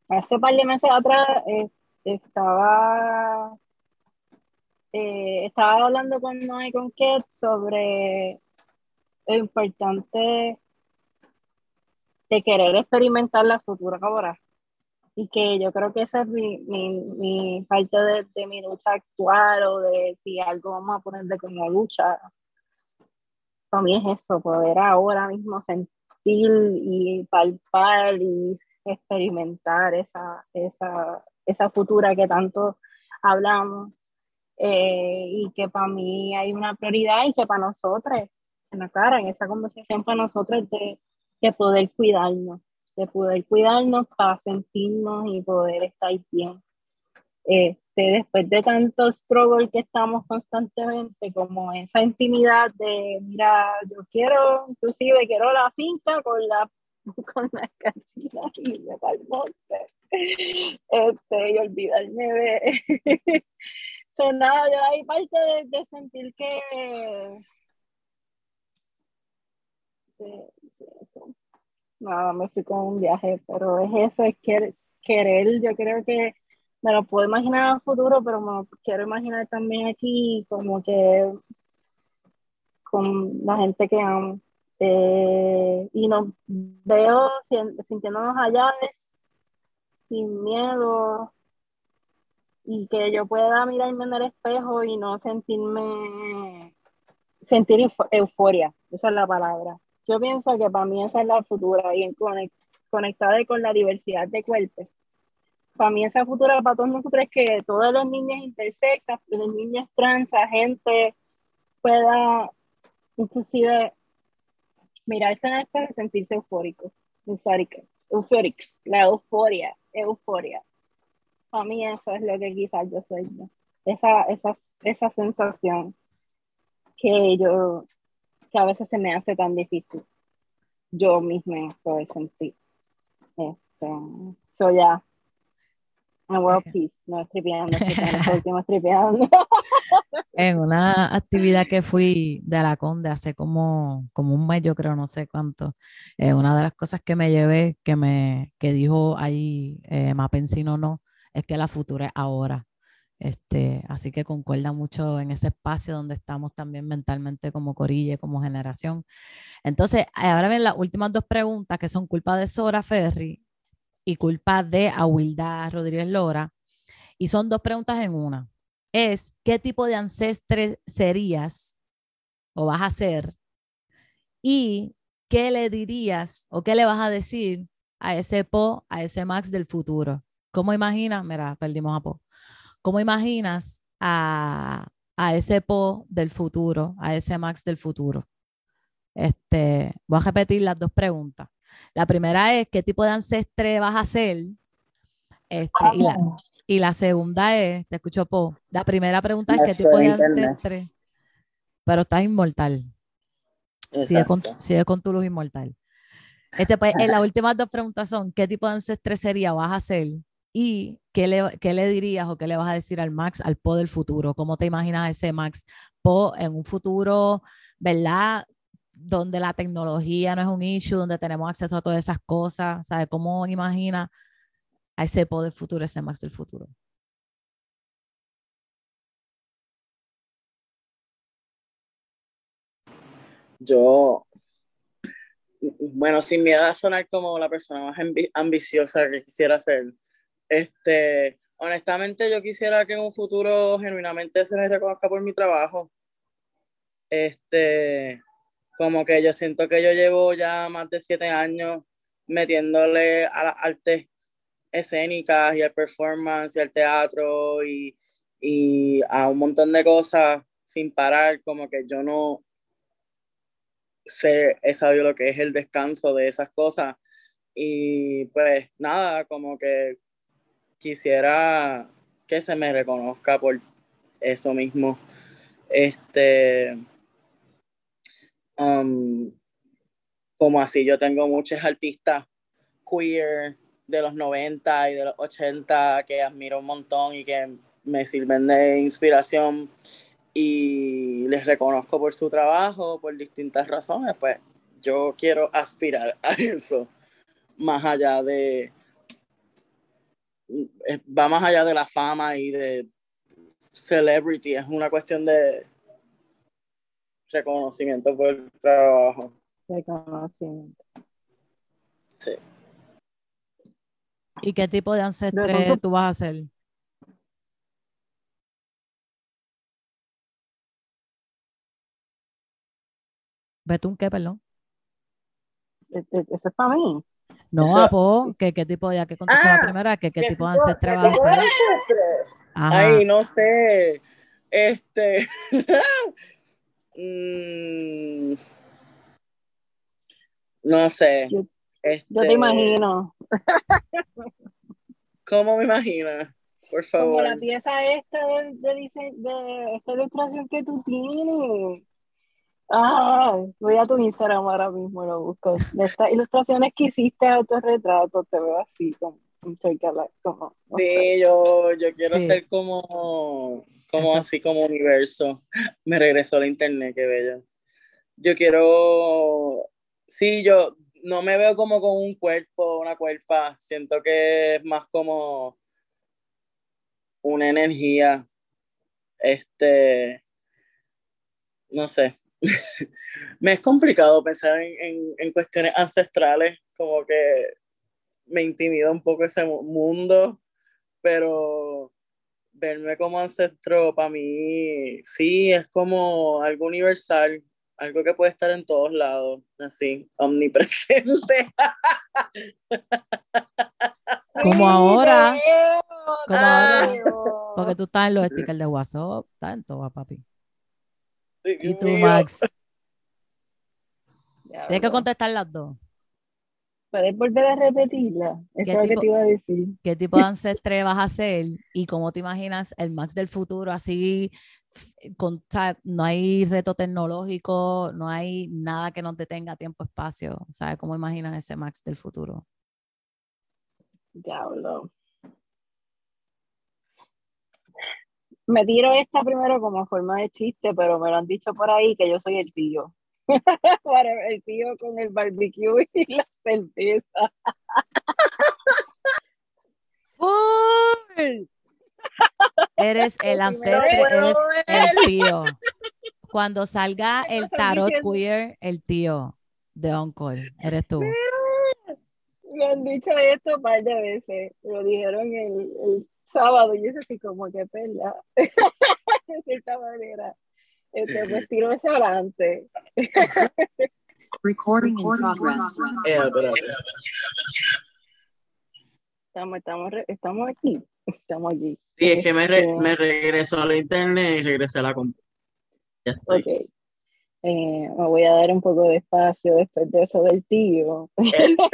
hace un par de meses atrás eh, estaba, eh, estaba hablando con Noé con Ket sobre lo importante de querer experimentar la futura ahora y que yo creo que esa es mi, mi, mi parte de, de, mi lucha actual o de si algo vamos a ponerle como lucha. Para mí es eso, poder ahora mismo sentir y palpar y experimentar esa, esa, esa futura que tanto hablamos eh, y que para mí hay una prioridad y que para nosotros, en la cara, en esa conversación para nosotros de, de poder cuidarnos de poder cuidarnos para sentirnos y poder estar bien. Este, después de tanto struggle que estamos constantemente, como esa intimidad de, mira, yo quiero, inclusive quiero la finca con la con canchinas y me monte. Este, y olvidarme de... so, nada, yo hay parte de, sentir que... De, nada, me fui con un viaje, pero es eso, es querer, querer, yo creo que me lo puedo imaginar el futuro, pero me lo quiero imaginar también aquí, como que con la gente que amo. Eh, y nos veo sintiéndonos allá sin miedo y que yo pueda mirarme en el espejo y no sentirme, sentir euforia, esa es la palabra yo pienso que para mí esa es la futura y en conect, conectada con la diversidad de cuerpos. Para mí esa futura para todos nosotros es que todas las niñas intersexas, las niñas trans, gente pueda inclusive mirarse en el y sentirse eufórico, eufórico, eufóricos, la euforia, euforia. Para mí eso es lo que quizás yo soy yo. Esa, esa, esa sensación que yo que a veces se me hace tan difícil yo misma poder sentir. Este, so ya. World peace, no estripeando, estripeando, último estripeando. en una actividad que fui de la Conde hace como, como un mes, yo creo, no sé cuánto, eh, una de las cosas que me llevé, que me que dijo ahí eh, Mapensino no, es que la futura es ahora. Este, así que concuerda mucho en ese espacio donde estamos también mentalmente como corille, como generación. Entonces, ahora ven las últimas dos preguntas que son culpa de Sora Ferry y culpa de Awilda Rodríguez Lora. Y son dos preguntas en una. Es, ¿qué tipo de ancestre serías o vas a ser? Y, ¿qué le dirías o qué le vas a decir a ese Po, a ese Max del futuro? ¿Cómo imaginas? Mira, perdimos a Po. ¿Cómo imaginas a, a, ese Po del futuro, a ese Max del futuro? Este, voy a repetir las dos preguntas. La primera es, ¿qué tipo de ancestre vas a ser? Este, y, la, y la segunda es, te escucho, Po. La primera pregunta es, ¿qué tipo de ancestre? Pero estás inmortal. Sigue con, sigue con tu luz inmortal. Este, pues, en las últimas dos preguntas son, ¿qué tipo de ancestre sería vas a ser? ¿Y qué le, qué le dirías o qué le vas a decir al Max, al Po del futuro? ¿Cómo te imaginas ese Max Po en un futuro, verdad? Donde la tecnología no es un issue, donde tenemos acceso a todas esas cosas, ¿sabes? ¿Cómo imagina a ese Po del futuro, ese Max del futuro? Yo, bueno, sin miedo a sonar como la persona más ambiciosa que quisiera ser, este, honestamente yo quisiera que en un futuro genuinamente se me reconozca por mi trabajo. Este, como que yo siento que yo llevo ya más de siete años metiéndole a las artes escénicas y al performance y al teatro y, y a un montón de cosas sin parar, como que yo no sé, he sabido lo que es el descanso de esas cosas y pues nada, como que quisiera que se me reconozca por eso mismo. Este, um, como así, yo tengo muchos artistas queer de los 90 y de los 80 que admiro un montón y que me sirven de inspiración y les reconozco por su trabajo, por distintas razones, pues yo quiero aspirar a eso, más allá de, eh, va más allá de la fama y de celebrity, es una cuestión de reconocimiento por el trabajo. Reconocimiento. Sí. ¿Y qué tipo de ancestre tú vas a ser? ¿Betún qué, perdón? Eso es para mí. No, Apo, ¿qué, ¿qué, tipo, ya que contestó la ah, primera, ¿qué, qué, tipo de ancestre vas a ser? Ay, no sé. Este. mm, no sé. Yo, este, yo te imagino. ¿Cómo me imaginas? Por favor. Como la pieza esta de, de, de esta ilustración que tú tienes. Ah, voy a tu Instagram ahora mismo, lo busco. De estas ilustraciones que hiciste autorretrato, te veo así, como, como Sí, yo, yo quiero ser como, como así como universo. Me regresó la internet, qué bello. Yo quiero, sí, yo no me veo como con un cuerpo, una cuerpa. Siento que es más como una energía. Este, no sé, me es complicado pensar en, cuestiones ancestrales, como que me intimida un poco ese mundo, pero verme como ancestro para mí sí es como algo universal, algo que puede estar en todos lados, así, omnipresente. Como ahora, como ahora, porque tú estás en los stickers de WhatsApp, está en todo, papi. Y tú, Max. Tienes que contestar las dos. ¿Puedes volver a repetirla? Eso es lo que te iba a decir. ¿Qué tipo de ancestre vas a ser? ¿Y cómo te imaginas el Max del futuro? Así, con, no hay reto tecnológico, no hay nada que no te tenga tiempo, espacio. ¿Sabes cómo imaginas ese Max del futuro? Diablo. me tiro esta primero como forma de chiste, pero me lo han dicho por ahí que yo soy el tío. el tío con el barbecue y la cerveza. Eres el ancestre, eres el tío. Cuando salga el tarot queer, el tío de Uncle, eres tú. Me han dicho esto un par de veces. Lo dijeron el, el sábado y es así como que perla de cierta manera este pues tiro ese adelante. Recording in progress. estamos, estamos, estamos aquí estamos aquí. Sí es que me, re, este, me regresó a la internet y regresé a la computadora ok Eh, me voy a dar un poco de espacio después de eso del tío. ¡El tío!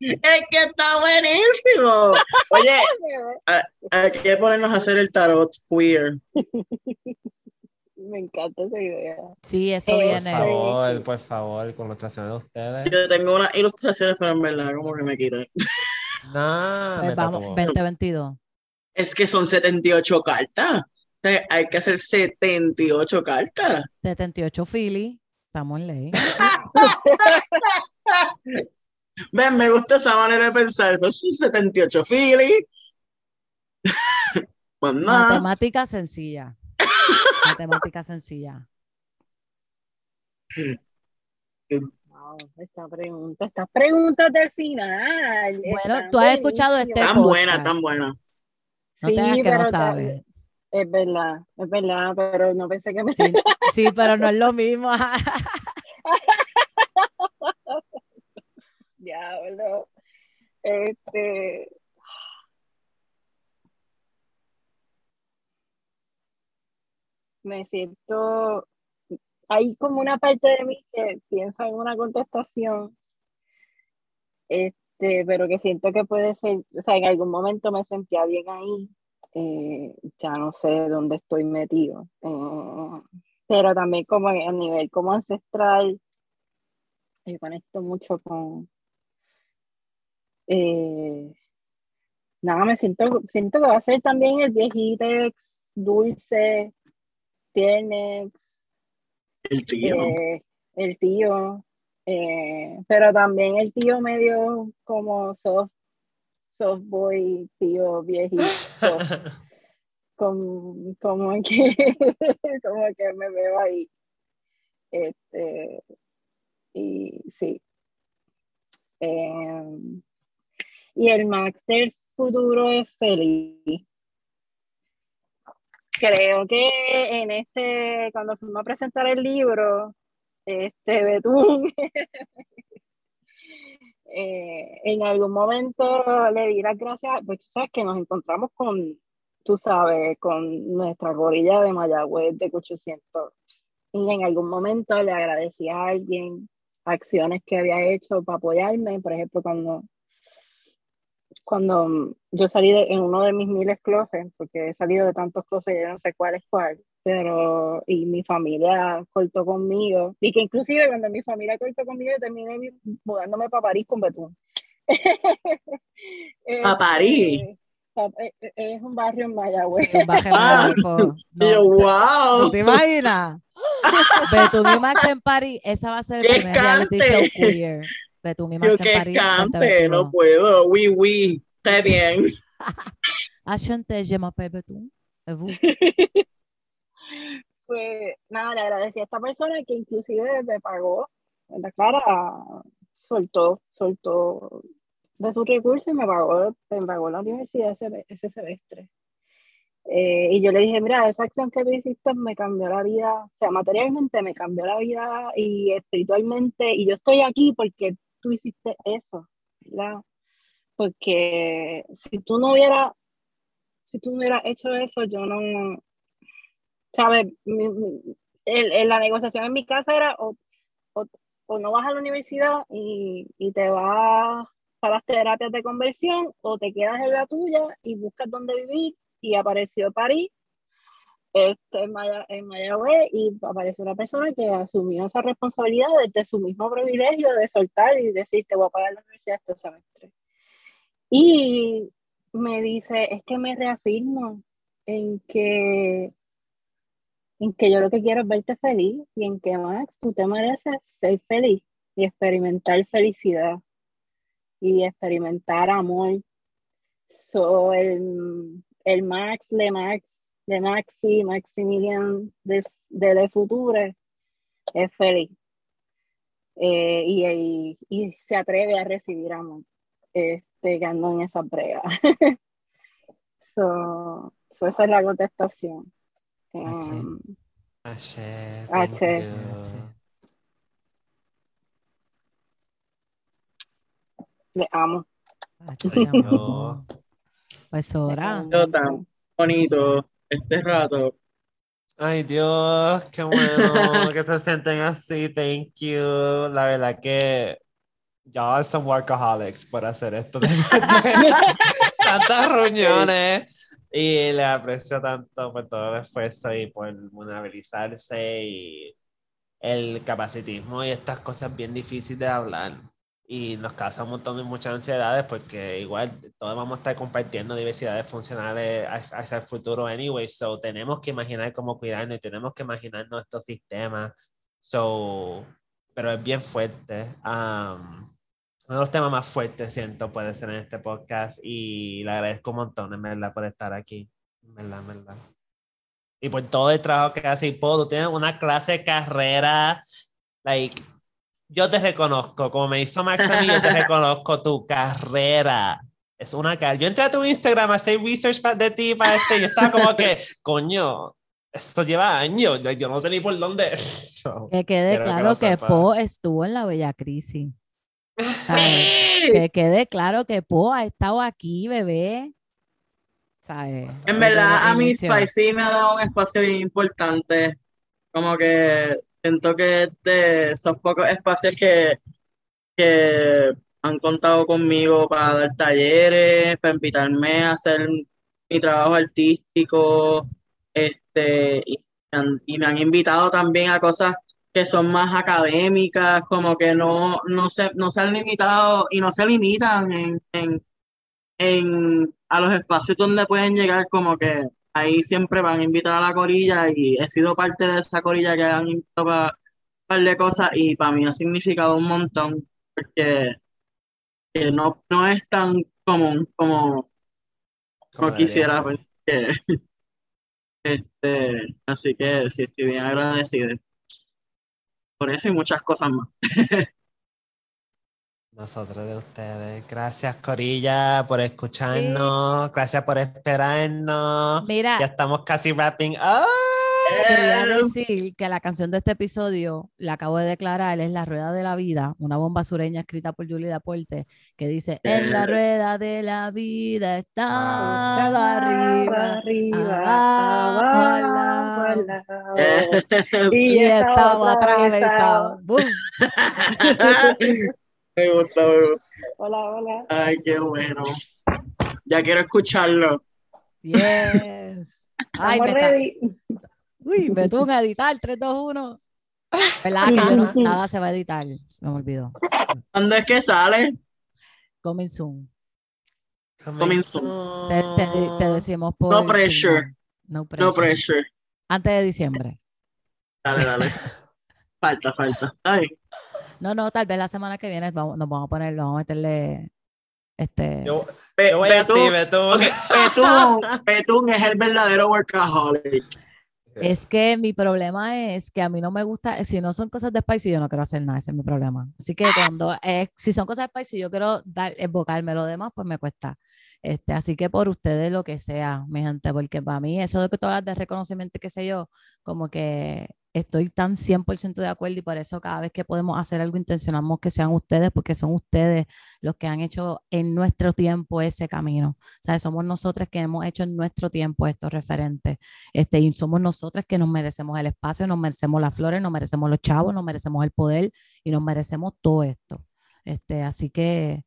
es que está buenísimo. Oye, hay que ponernos a hacer el tarot queer. Me encanta esa idea. Sí, eso Eh, Por viene. favor, por favor, con ilustraciones de ustedes. Yo tengo unas ilustraciones, pero en verdad como que me quitan. No, Pues me vamos, tatuó. 2022. Es que son 78 cartas. Sea, hay que hacer 78 cartas. 78 Philly. Estamos en ley. Ven, me gusta esa manera de pensar. Pues son 78 Philly. Pues nada. Matemática sencilla. Matemática sencilla. Wow, esta pregunta, estas preguntas del final. Bueno, tú has escuchado este. Tan buena, tan buena. No te hagas Sí, que no sabes. Es verdad, es verdad, pero no pensé que me Sí, sí, pero no es lo mismo. Diablo. Este. Me siento. Hay como una parte de mí que piensa en una contestación, este, pero que siento que puede ser, o sea, en algún momento me sentía bien ahí, eh, ya no sé dónde estoy metido, eh, pero también como a nivel como ancestral, yo conecto mucho con, eh, nada, me siento, siento que va a ser también el viejitex, dulce, tiernex, El tío. el tío, pero también el tío medio como soft, soft boy, tío viejito, como, como que, como que me veo ahí. Este, y sí. Eh, y el Max del futuro es feliz. Creo que en este, cuando fuimos a presentar el libro, este Betún, eh, en algún momento le di las gracias, pues tú sabes que nos encontramos con, tú sabes, con nuestra gorilla de Mayagüez de 800. Y en algún momento le agradecí a alguien acciones que había hecho para apoyarme, por ejemplo, cuando cuando yo salí de, en uno de mis miles closets, porque he salido de tantos closets, yo no sé cuál es cuál, pero, y mi familia cortó conmigo, y que inclusive cuando mi familia cortó conmigo, yo terminé mudándome para París con Betún. ¿Pa París? Este, pa- eh, eh, Es un barrio en Mayagüez. Sí, un baje Ah, yo, No, wow. ¿tú ¿Te imaginas? Betún y Max en París, esa va a ser el ¡Que primer reality show queer. Y Max Yo que París. cante, 2022. no puedo. Oui, oui. Está bien. Ah, chanté, je m'appelle Betún. Pues nada, le agradecí a esta persona que inclusive me pagó en la cara, soltó, soltó de sus recursos y me pagó, me pagó la universidad ese, ese semestre. Eh, y yo le dije, mira, esa acción que tú hiciste me cambió la vida, o sea, materialmente me cambió la vida y espiritualmente, y yo estoy aquí porque tú hiciste eso, ¿verdad? Porque si tú no hubieras, si tú no hubieras hecho eso, yo no, ¿sabes? La negociación en mi casa era o, no vas a la universidad y te vas para las terapias de conversión o te quedas en la tuya y buscas dónde vivir y apareció París este, en, Maya- en Mayagüez y apareció una persona que asumió esa responsabilidad desde su mismo privilegio de soltar y decir te voy a pagar la universidad este semestre. Y me dice, es que me reafirmo en que en que yo lo que quiero es verte feliz y en que Max, tú te mereces ser feliz y experimentar felicidad y experimentar amor. So, el, el Max de Max, de Maxi, Maximilian de, de Le Future es feliz Eh, y, y, y se atreve a recibir amor este, que ando en esa brega. so, so, esa es la contestación. Um, H. H. thank you. le amo. Amo. Pues ahora, Yo tan bonito este rato. Ay Dios, qué bueno que se sienten así, thank you. La verdad que ya son workaholics por hacer esto. De tantas reuniones. Y le aprecio tanto por todo el esfuerzo y por vulnerabilizarse y el capacitismo y estas cosas bien difíciles de hablar. Y nos causa un montón de muchas ansiedades porque igual todos vamos a estar compartiendo diversidades funcionales hacia el futuro anyway. So tenemos que imaginar cómo cuidarnos y tenemos que imaginar nuestros sistemas. So, pero es bien fuerte. Um, uno de los temas más fuertes, siento, puede ser en este podcast y le agradezco un montón, en verdad, por estar aquí. En verdad, en verdad. Y por todo el trabajo que hace y tú tienes una clase de carrera, like, yo te reconozco, como me hizo Max a mí, yo te reconozco tu carrera. Es una carrera. Yo entré a tu Instagram a hacer research de ti para este y yo estaba como que, coño, esto lleva años, yo no sé ni por dónde. que quede claro que, que Po estuvo en la Bella Crisis. Que quede claro que Po ha estado aquí, bebé. En verdad, a mí Spicy me ha dado un espacio bien importante. Como que siento que de esos pocos espacios que, que han contado conmigo para dar talleres, para invitarme a hacer mi trabajo artístico, este, y, me han invitado también a cosas que son más académicas, como que no, no, se, no se han limitado y no se limitan en, en, a los espacios donde pueden llegar, como que ahí siempre van a invitar a la corilla y he sido parte de esa corilla que han invitado para un par de cosas y para mí ha significado un montón, porque no, no es tan común como, como quisiera. Porque, este, así que sí, estoy bien agradecido por eso y muchas cosas más. Nosotros de ustedes. Gracias, Corilla, por escucharnos. Gracias por esperarnos. Mira. Ya estamos casi wrapping up. Quería decir que la canción de este episodio, la acabo de declarar, es La Rueda de la Vida, una bomba sureña escrita por Julie Daporte, que dice, en la rueda de la vida está arriba, arriba, y estaba atravesado. me gusta, Hola, hola. Ay, qué bueno. Ya quiero escucharlo. Yes. Ay, me ready. Uy, me tuvo que editar, 3, 2, 1. ¿Verdad? Que nada se va a editar, se me olvidó. ¿Dónde es que sale? Coming soon. Coming soon. Te, te, decimos por. No pressure. no pressure. No pressure. Antes de diciembre. Dale, dale. falta, falta. Ay. No, no, tal vez la semana que viene vamos, nos vamos a poner, vamos a meterle este... Yo, voy a ti, Betún. Betún, Betún es el verdadero workaholic. Es que mi problema es que a mí no me gusta, si no son cosas de Spicy, yo no quiero hacer nada, ese es mi problema. Así que cuando, eh, si son cosas de Spicy, yo quiero dar, evocarme lo demás, pues me cuesta. Este, así que por ustedes lo que sea, mi gente, porque para mí eso de que tú hablas de reconocimiento, qué sé yo, como que estoy tan 100% de acuerdo y por eso cada vez que podemos hacer algo intencionamos que sean ustedes, porque son ustedes los que han hecho en nuestro tiempo ese camino. O sea, somos nosotros que hemos hecho en nuestro tiempo estos referentes. Este, y somos nosotros que nos merecemos el espacio, nos merecemos las flores, nos merecemos los chavos, nos merecemos el poder y nos merecemos todo esto. Este, así que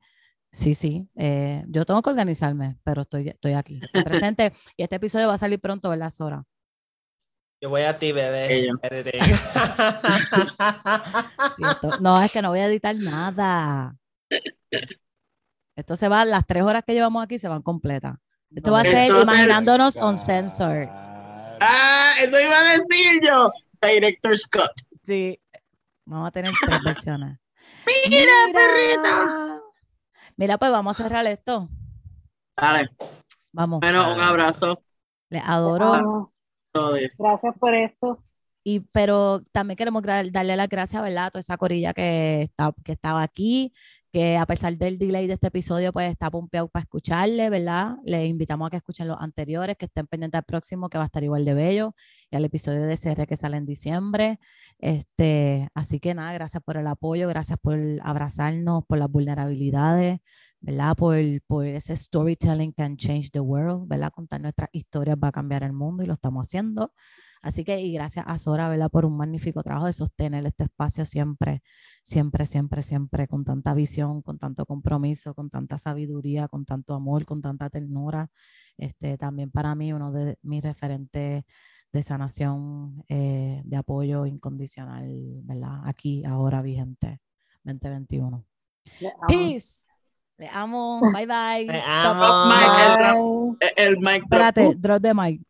sí, sí, eh, yo tengo que organizarme, pero estoy, estoy aquí, estoy presente y este episodio va a salir pronto, ¿verdad, Sora? Yo voy a ti, bebé. no, es que no voy a editar nada. Esto se va, las tres horas que llevamos aquí se van completas. Esto va a ser imaginándonos on sensor. Ah, eso iba a decir yo. Director Scott. Sí, vamos a tener tres versiones. Mira, perrita. Mira, pues vamos a cerrar esto. Dale. Vamos. Bueno, un abrazo. Les adoro. Gracias por esto. Y, pero también queremos darle las gracias, ¿verdad? A toda esa corilla que, está, que estaba aquí, que a pesar del delay de este episodio, pues está pompeado para escucharle, ¿verdad? Les invitamos a que escuchen los anteriores, que estén pendientes al próximo, que va a estar igual de bello, y al episodio de CR que sale en diciembre. Este, así que nada, gracias por el apoyo, gracias por abrazarnos, por las vulnerabilidades, ¿verdad? Por, por ese storytelling can change the world, ¿verdad? Contar nuestras historias va a cambiar el mundo y lo estamos haciendo. Así que, y gracias a Sora, ¿verdad? Por un magnífico trabajo de sostener este espacio siempre, siempre, siempre, siempre, con tanta visión, con tanto compromiso, con tanta sabiduría, con tanto amor, con tanta ternura. Este, también para mí, uno de mis referentes de sanación, eh, de apoyo incondicional, ¿verdad? Aquí, ahora vigente, 2021. Peace. Le amo. Bye bye. Le amo. Stop, Mike, el, el, el Mike. Espérate, uh. drop de Mike.